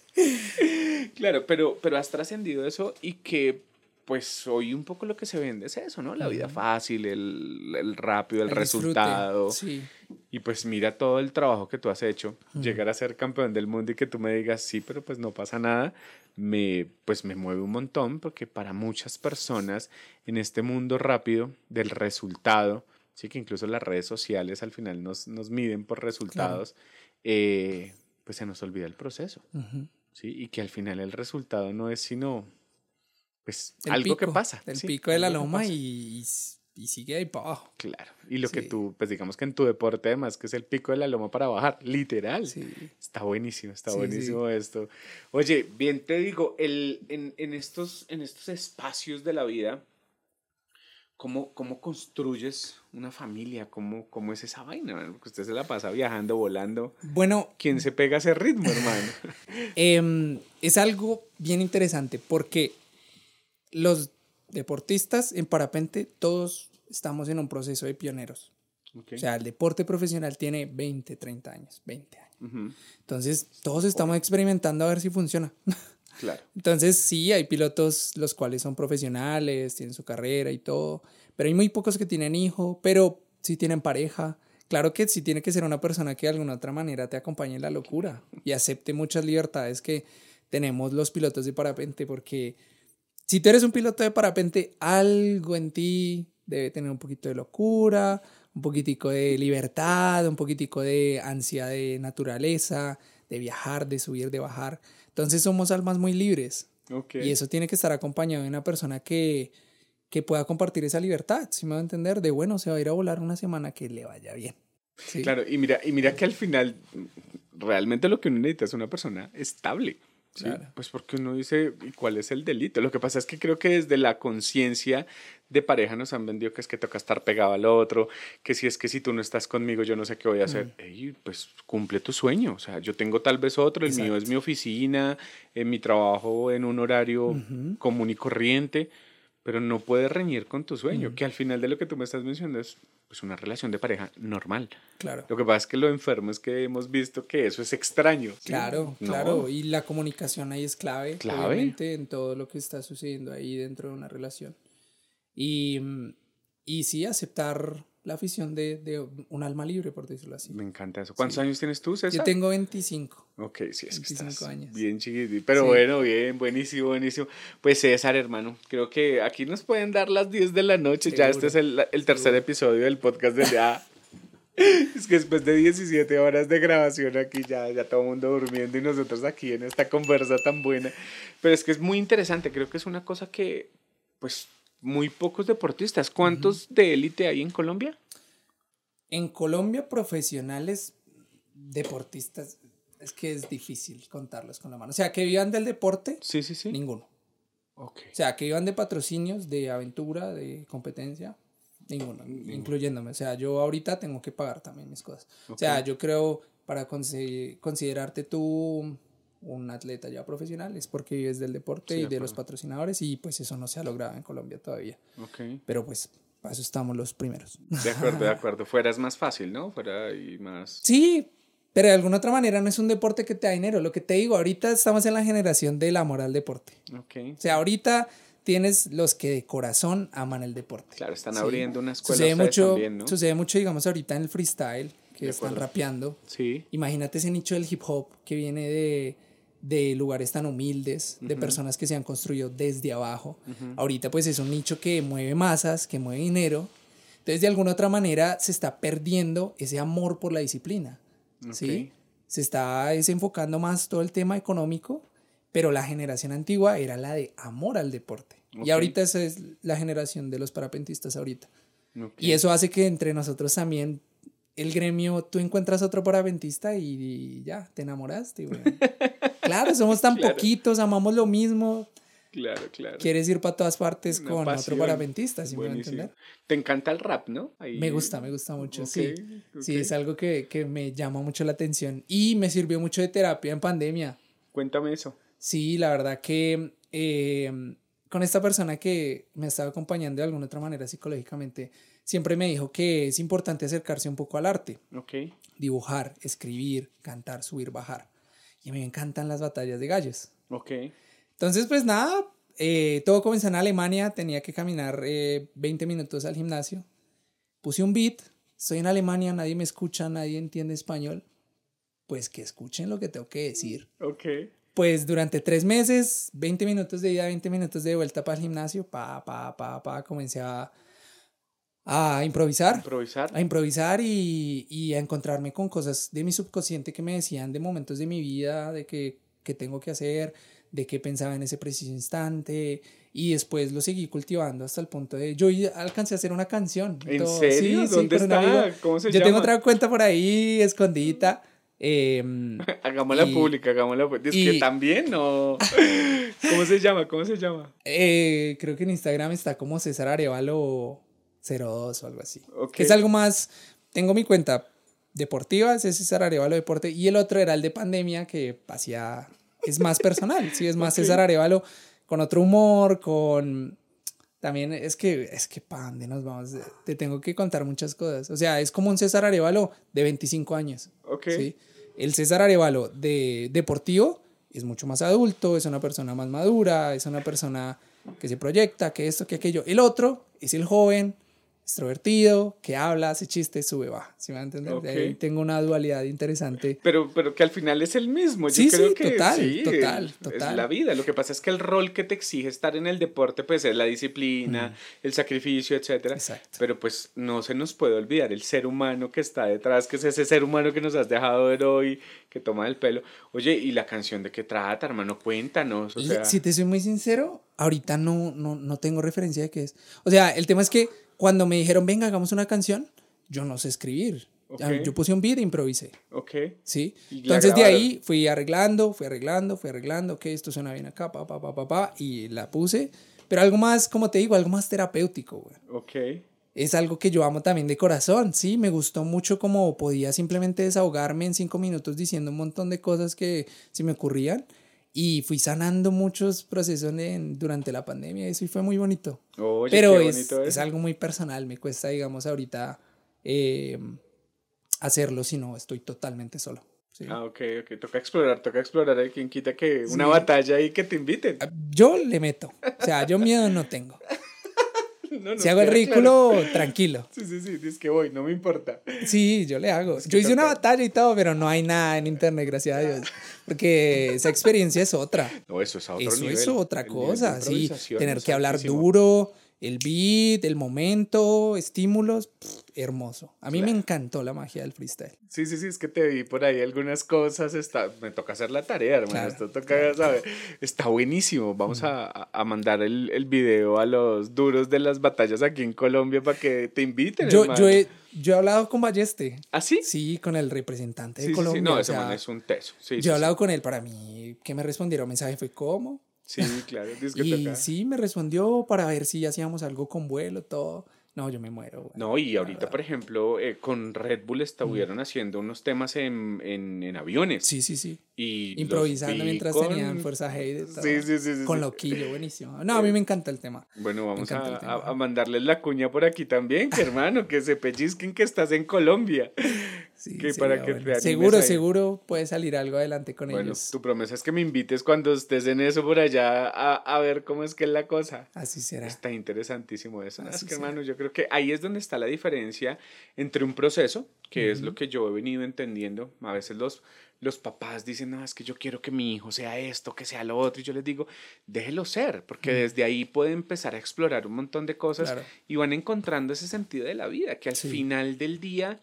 Claro, pero, pero has trascendido eso y que pues hoy un poco lo que se vende es eso, ¿no? La vida fácil, el, el rápido, el, resultado. Sí. Y pues mira todo el trabajo que tú has hecho, llegar a ser campeón del mundo y que tú me digas, sí, pero pues no pasa nada, me, pues me mueve un montón porque para muchas personas en este mundo rápido del resultado, sí que incluso las redes sociales al final nos, nos miden por resultados, eh, pues se nos olvida el proceso, ¿sí? Y que al final el resultado no es sino pues algo que pasa. El pico de la loma y, y, sigue ahí para abajo. Claro. Y lo que tú, pues digamos que en tu deporte además, que es el pico de la loma para bajar, literal. Sí. Está buenísimo, está buenísimo esto. Oye, bien te digo, el, en, en, estos, en estos espacios de la vida, ¿Cómo, ¿Cómo, construyes una familia? ¿Cómo, ¿Cómo, es esa vaina? Porque usted se la pasa viajando, volando. Bueno. ¿Quién se pega ese ritmo, hermano? [LAUGHS] Em, es algo bien interesante porque los deportistas en parapente, todos estamos en un proceso de pioneros. O sea, el deporte profesional tiene 20, 30 años, 20 años. Entonces, todos estamos experimentando a ver si funciona. [LAUGHS] Claro. Entonces, sí, hay pilotos los cuales son profesionales, tienen su carrera y todo, pero hay muy pocos que tienen hijo, pero sí tienen pareja. Claro que sí tiene que ser una persona que de alguna otra manera te acompañe en la locura y acepte muchas libertades que tenemos los pilotos de parapente, porque si tú eres un piloto de parapente, algo en ti debe tener un poquito de locura, un poquitico de libertad, un poquitico de ansia de naturaleza, de viajar, de subir, de bajar. Entonces somos almas muy libres. Y eso tiene que estar acompañado de una persona que, que pueda compartir esa libertad, si me va a entender, de bueno, se va a ir a volar una semana que le vaya bien. Claro, y mira, y mira que al final realmente lo que uno necesita es una persona estable. ¿Sí? Pues porque uno dice, ¿y cuál es el delito? Lo que pasa es que creo que desde la conciencia de pareja nos han vendido que es que toca estar pegado al otro, que si es que si tú no estás conmigo yo no sé qué voy a hacer. pues cumple tu sueño, o sea, yo tengo tal vez otro, el mío es mi oficina, en mi trabajo en un horario común y corriente, pero no puedes reñir con tu sueño, que al final de lo que tú me estás mencionando es pues una relación de pareja normal. Claro. Lo que pasa es que lo enfermo es que hemos visto que eso es extraño. Claro, claro. Y la comunicación ahí es clave, clave, obviamente, en todo lo que está sucediendo ahí dentro de una relación. Y, y sí, aceptar la afición de, de, un alma libre, por decirlo así. Me encanta eso. ¿Cuántos años tienes tú, César? Yo tengo 25. Ok, sí, es que estás años. bien chiquitito. Pero bueno, bien, buenísimo, buenísimo. Pues César, hermano, creo que aquí nos pueden dar las 10 de la noche. Ya este es el, el tercer episodio del podcast de ya. [LAUGHS] es que después de 17 horas de grabación aquí ya, ya todo el mundo durmiendo y nosotros aquí en esta conversa tan buena. Pero es que es muy interesante, creo que es una cosa que, pues, muy pocos deportistas. ¿Cuántos de élite hay en Colombia? En Colombia, profesionales deportistas, es que es difícil contarlos con la mano. O sea, que vivan del deporte, sí, sí, sí. ninguno. Okay. O sea, que vivan de patrocinios, de aventura, de competencia, ninguno, incluyéndome. O sea, yo ahorita tengo que pagar también mis cosas. O sea, yo creo, para considerarte tú un atleta ya profesional es porque vives del deporte y de los patrocinadores y pues eso no se ha logrado en Colombia todavía. Okay. Pero pues para eso estamos los primeros. De acuerdo, de acuerdo. Fuera es más fácil, ¿no? Fuera y más... Sí, pero de alguna otra manera no es un deporte que te da dinero. Lo que te digo, ahorita estamos en la generación del amor al deporte. Okay. O sea, ahorita tienes los que de corazón aman el deporte. Claro, están abriendo una escuela. Sucede mucho, ¿no? sucede mucho, digamos, ahorita en el freestyle, que están rapeando. Sí. Imagínate ese nicho del hip hop que viene de de lugares tan humildes, de personas que se han construido desde abajo. Ahorita pues es un nicho que mueve masas, que mueve dinero. Entonces de alguna otra manera se está perdiendo ese amor por la disciplina. ¿sí? Se está desenfocando más todo el tema económico, pero la generación antigua era la de amor al deporte. Y ahorita esa es la generación de los parapentistas ahorita. Y eso hace que entre nosotros también el gremio, tú encuentras otro parapentista y, ya, te enamoraste, [LAUGHS] Claro, somos tan [LAUGHS] poquitos, amamos lo mismo. Claro, claro. Quieres ir para todas partes con otro parapentista, si me entender. Te encanta el rap, ¿no? Me gusta, me gusta mucho, sí. Sí, es algo que, que, me llama mucho la atención y me sirvió mucho de terapia en pandemia. Cuéntame eso. Sí, la verdad que eh, con esta persona que me estaba acompañando de alguna otra manera psicológicamente, siempre me dijo que es importante acercarse un poco al arte. Ok. Dibujar, escribir, cantar, subir, bajar y me encantan las batallas de gallos. Ok. Entonces, pues nada, eh, todo comenzó en Alemania, tenía que caminar 20 eh, minutos al gimnasio. Puse un beat, estoy en Alemania, nadie me escucha, nadie entiende español. Pues que escuchen lo que tengo que decir. Ok. Pues durante tres meses, 20 minutos de ida, 20 minutos de vuelta para el gimnasio, pa, pa, pa, pa, comencé a a improvisar. Improvisar. A improvisar y, y, a encontrarme con cosas de mi subconsciente que me decían de momentos de mi vida, de que, que tengo que hacer, de qué pensaba en ese preciso instante. Y después lo seguí cultivando hasta el punto de. Yo alcancé a hacer una canción. ¿En serio? ¿Dónde está? ¿Cómo se yo tengo otra cuenta por ahí, escondidita. Eh, [LAUGHS] hagámosla pública, hagámosla pública. Es que también, ¿no? [LAUGHS] ¿Cómo se llama? ¿Cómo se llama? Eh, creo que en Instagram está como César Arevalo 02 o algo así. Que es algo más. Tengo mi cuenta deportiva, ese es César Arevalo Deporte, y el otro era el de pandemia, que hacía. Es más personal, sí, es más César Arevalo, con otro humor, con. También es que, es que, pan, de nos vamos, te tengo que contar muchas cosas. O sea, es como un César Arevalo de 25 años. Ok. ¿sí? El César Arevalo de deportivo es mucho más adulto, es una persona más madura, es una persona que se proyecta, que esto, que aquello. El otro es el joven, extrovertido, que habla, hace chistes, sube, va. ¿Sí me entender? De ahí tengo una dualidad interesante. Pero, pero que al final es el mismo. Yo Sí, creo sí, que total, sí, total, total. Es la vida. Lo que pasa es que el rol que te exige estar en el deporte, pues es la disciplina, el sacrificio, etcétera. Exacto. Pero pues no se nos puede olvidar el ser humano que está detrás, que es ese ser humano que nos has dejado ver hoy, que toma el pelo. Oye, ¿y la canción de qué trata, hermano? Cuéntanos. O sea, si te soy muy sincero, ahorita no, no, no tengo referencia de qué es. O sea, el tema es que cuando me dijeron, venga, hagamos una canción, yo no sé escribir. Ok. Ah, Yo puse un beat e improvisé. ok. ¿sí? Entonces de ahí fui arreglando, fui arreglando, fui arreglando, que esto suena bien acá, pa, pa, pa, pa, pa, y la puse. Pero algo más, como te digo, algo más terapéutico, güey. Ok. Es algo que yo amo también de corazón, sí, me gustó mucho como podía simplemente desahogarme en cinco minutos diciendo un montón de cosas que se me ocurrían y fui sanando muchos procesos en- durante la pandemia, eso y fue muy bonito. Oye, Pero es, bonito es algo muy personal, me cuesta, digamos, ahorita eh, hacerlo si no estoy totalmente solo. ¿sí? Ah, ok, ok. Toca explorar, toca explorar. Hay quien quita que una Sí. batalla y que te inviten. Yo le meto, o sea, yo miedo no tengo. [LAUGHS] No, no, Si hago el ridículo, claro. tranquilo. [LAUGHS] Sí, sí, sí, es que voy, no me importa. Sí, yo le hago. Es que Yo hice una batalla y todo, pero no hay nada en internet, gracias a Dios. [LAUGHS] Porque esa experiencia es otra. No, eso es a otro Eso nivel. es otra El cosa, sí. Tener que hablar altísimo. duro, el beat, el momento, estímulos, pff, hermoso. A mí me Claro. encantó la magia del freestyle. Sí, sí, sí, es que te vi por ahí algunas cosas. Está, me toca hacer la tarea, hermano. Claro, Esto toca, ¿sabe? Está buenísimo. Vamos a, a- a mandar el, el video a los duros de las batallas aquí en Colombia para que te inviten. Yo, hermano. yo, he, yo he hablado con Balleste, ¿Ah, sí? sí, con el representante de Sí, Colombia. sí, no, o ese sea, man es un teso. Sí, yo he hablado con él para mí, que me respondieron mensaje fue ¿cómo? Sí, claro. que Y sí, me respondió para ver si hacíamos algo con vuelo, todo. No, yo me muero. güey. No, y ahorita, por ejemplo, eh, con Red Bull estuvieron haciendo unos temas en, en, en aviones. Sí, sí, sí. Y Improvisando vi mientras con- tenían fuerza G. Sí, sí, sí. sí, Con sí. loquillo, buenísimo. No, a mí me encanta el tema. Bueno, vamos a- a mandarles la cuña por aquí también, que hermano, que se pellizquen que estás en Colombia. Sí, Que para que te Seguro, seguro puede salir algo adelante con Bueno, ellos. tu promesa es que me invites cuando estés en eso por allá a, a ver cómo es que es la cosa. Así será. Está interesantísimo eso. ¿no? Es Así que, será. hermano, yo creo que ahí es donde está la diferencia entre un proceso, que es lo que yo he venido entendiendo. A veces los, los papás dicen, no, es que yo quiero que mi hijo sea esto, que sea lo otro. Y yo les digo, déjelo ser, porque desde ahí puede empezar a explorar un montón de cosas Claro. y van encontrando ese sentido de la vida, que al Sí. final del día,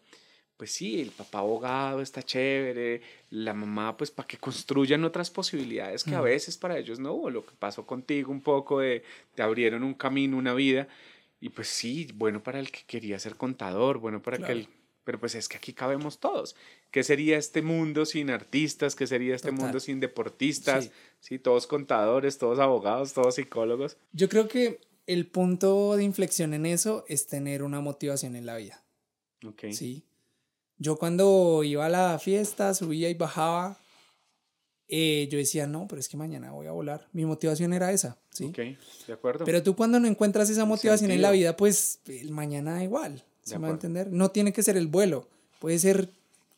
pues sí, el papá abogado está chévere, la mamá pues para que construyan otras posibilidades que a veces para ellos no hubo, lo que pasó contigo un poco de te abrieron un camino, una vida, y pues sí, bueno para el que quería ser contador, bueno para Claro. que el... Pero pues es que aquí cabemos todos. ¿Qué sería este mundo sin artistas? ¿Qué sería este Total. mundo sin deportistas? Sí. Sí. todos contadores, todos abogados, todos psicólogos. Yo creo que el punto de inflexión en eso es tener una motivación en la vida. Sí. Yo cuando iba a la fiesta, subía y bajaba, eh, yo decía, no, pero es que mañana voy a volar. Mi motivación era esa, ¿sí? Ok, de acuerdo. Pero tú cuando no encuentras esa motivación en la vida, pues el mañana igual, ¿se De me va a acuerdo. entender? No tiene que ser el vuelo, puede ser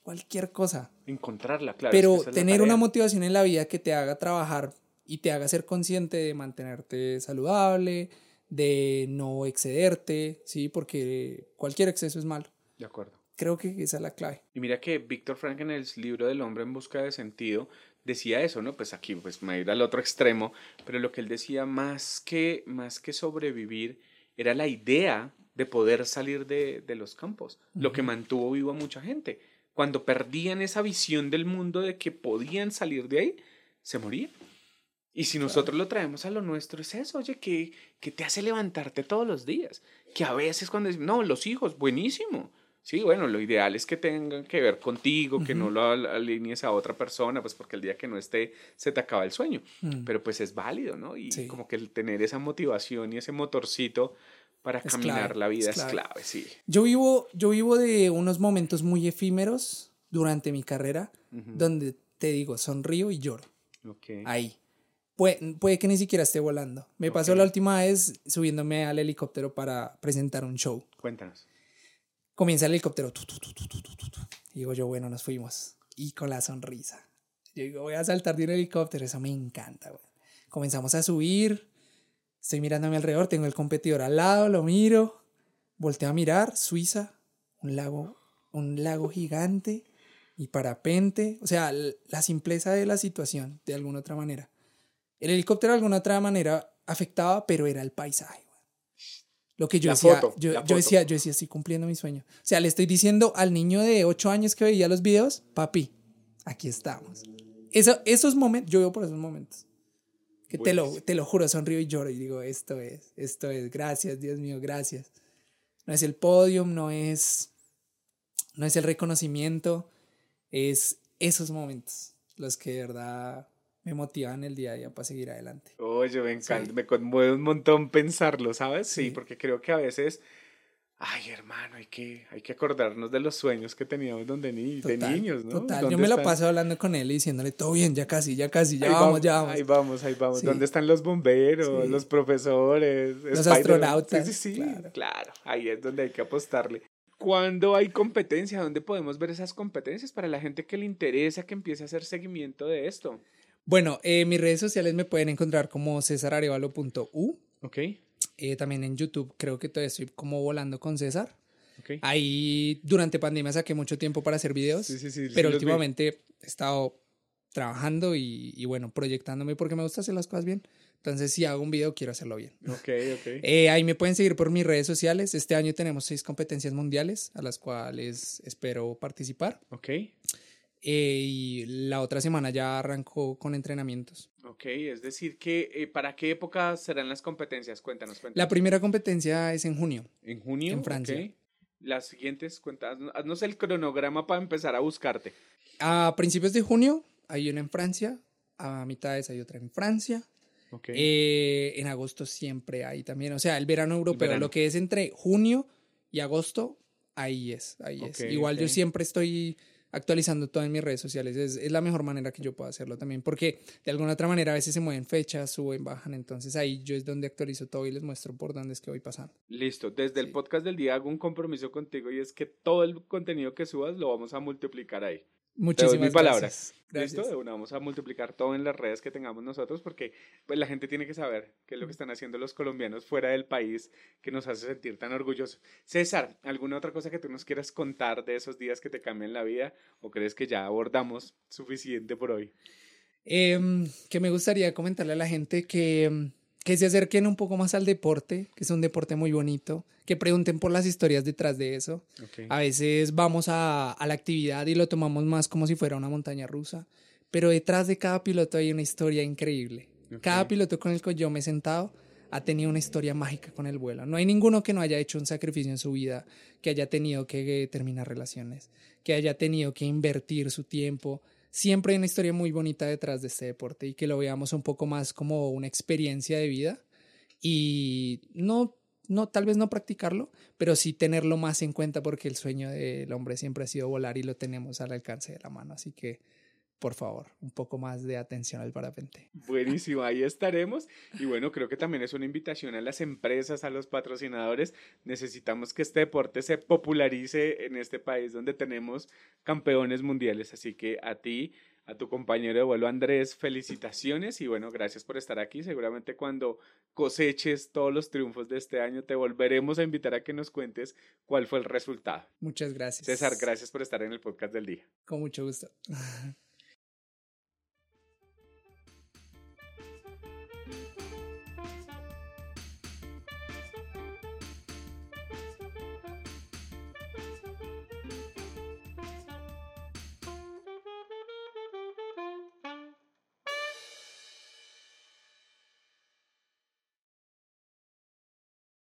cualquier cosa. Encontrarla, claro. Pero es tener una motivación en la vida que te haga trabajar y te haga ser consciente de mantenerte saludable, de no excederte, ¿sí? Porque cualquier exceso es malo. De acuerdo. Creo que esa es la clave. Y mira que Víctor Frank en el libro del hombre en busca de sentido decía eso, ¿no? Pues aquí pues me ir al otro extremo, pero lo que él decía más que, más que sobrevivir era la idea de poder salir de, de los campos, lo que mantuvo vivo a mucha gente. Cuando perdían esa visión del mundo de que podían salir de ahí, se morían. Y si nosotros lo traemos a lo nuestro, es eso, oye, que, que te hace levantarte todos los días. Que a veces cuando decimos, no, los hijos, buenísimo. Sí, bueno, lo ideal es que tengan que ver contigo, que no lo al- alinees a otra persona, pues porque el día que no esté se te acaba el sueño. Mm. Pero pues es válido, ¿no? Y Sí. como que el tener esa motivación y ese motorcito para Es caminar clave, la vida es es clave. clave, sí. Yo vivo, yo vivo de unos momentos muy efímeros durante mi carrera, donde te digo, sonrío y lloro. Ok. Ahí. Puede, puede que ni siquiera esté volando. Me pasó la última vez subiéndome al helicóptero para presentar un show. Cuéntanos. Comienza el helicóptero. Y digo yo, bueno, nos fuimos. Y con la sonrisa. Yo digo, voy a saltar de un helicóptero, eso me encanta, güey. Comenzamos a subir, estoy mirando a mi alrededor, tengo el competidor al lado, lo miro, volteo a mirar, Suiza, un lago, un lago gigante y parapente, o sea, la simpleza de la situación, de alguna otra manera. El helicóptero de alguna otra manera afectaba, pero era el paisaje. Lo que yo decía, yo, yo, decía, yo decía, estoy cumpliendo mi sueño. O sea, le estoy diciendo al niño de 8 años que veía los videos, papi, aquí estamos. Eso, esos momentos, yo veo por esos momentos. Que te lo, te lo juro, sonrío y lloro y digo, esto es, esto es, gracias, Dios mío, gracias. No es el podium, no es, no es el reconocimiento, es esos momentos los que de verdad me motivan el día a día para seguir adelante. Oye, me encanta, me conmueve un montón pensarlo, ¿sabes? Sí. porque creo que a veces, ay hermano, hay que, hay que acordarnos de los sueños que teníamos donde ni, de niños, ¿no? Total, yo me la paso hablando con él y diciéndole, todo bien, ya casi, ya casi, ya vamos, ya vamos. Ahí vamos, ahí vamos. ¿Dónde están los bomberos, los profesores? Los astronautas. Sí, sí, sí, claro, ahí es donde hay que apostarle. ¿Cuándo hay competencia? ¿Dónde podemos ver esas competencias para la gente que le interesa que empiece a hacer seguimiento de esto? Bueno, eh, mis redes sociales me pueden encontrar como cesararevalo.u. Ok. Eh, también en YouTube creo que todavía estoy como volando con César. Okay. Ahí durante pandemia saqué mucho tiempo para hacer videos, sí, sí, sí, pero últimamente he estado trabajando y, y, bueno, proyectándome porque me gusta hacer las cosas bien. Entonces, si hago un video, quiero hacerlo bien. Ok, ok. Eh, ahí me pueden seguir por mis redes sociales. Este año tenemos seis competencias mundiales a las cuales espero participar. Ok. Eh, y la otra semana ya arrancó con entrenamientos. Ok, es decir, que eh, ¿para qué época serán las competencias? Cuéntanos, cuéntanos. La primera competencia es en junio. ¿En junio? En Francia. Okay. Las siguientes, cuéntanos, haznos el cronograma para empezar a buscarte. A principios de junio hay una en Francia, a mitades hay otra en Francia, eh, en agosto siempre hay también, o sea, el verano europeo, lo que es entre junio y agosto, ahí es, ahí es. Igual yo siempre estoy actualizando todo en mis redes sociales, es, es, la mejor manera que yo puedo hacerlo también, porque de alguna otra manera a veces se mueven fechas, suben, bajan, entonces ahí yo es donde actualizo todo y les muestro por dónde es que voy pasando. Listo, desde el podcast del día hago un compromiso contigo y es que todo el contenido que subas lo vamos a multiplicar ahí. Muchísimas palabras. Gracias. ¿Listo? vamos a multiplicar todo en las redes que tengamos nosotros porque pues, la gente tiene que saber qué es lo que están haciendo los colombianos fuera del país que nos hace sentir tan orgullosos. César, ¿alguna otra cosa que tú nos quieras contar de esos días que te cambian la vida o crees que ya abordamos suficiente por hoy? Eh, que me gustaría comentarle a la gente que em, que se acerquen un poco más al deporte, que es un deporte muy bonito, que pregunten por las historias detrás de eso. A veces vamos a, a, la actividad y lo tomamos más como si fuera una montaña rusa, pero detrás de cada piloto hay una historia increíble. Cada piloto con el que yo me he sentado ha tenido una historia mágica con el vuelo. No hay ninguno que no haya hecho un sacrificio en su vida, que haya tenido que terminar relaciones, que haya tenido que invertir su tiempo, siempre hay una historia muy bonita detrás de este deporte y que lo veamos un poco más como una experiencia de vida y no, no, tal vez no practicarlo, pero sí tenerlo más en cuenta porque el sueño del hombre siempre ha sido volar y lo tenemos al alcance de la mano. Así que por favor, un poco más de atención al parapente. Buenísimo, ahí estaremos. Y bueno, creo que también es una invitación a las empresas, a los patrocinadores. Necesitamos que este deporte se popularice en este país donde tenemos campeones mundiales. Así que a ti, a tu compañero de vuelo Andrés, felicitaciones y bueno, gracias por estar aquí. Seguramente cuando coseches todos los triunfos de este año te volveremos a invitar a que nos cuentes cuál fue el resultado. Muchas gracias. César, gracias por estar en el podcast del día. Con mucho gusto. [LAUGHS]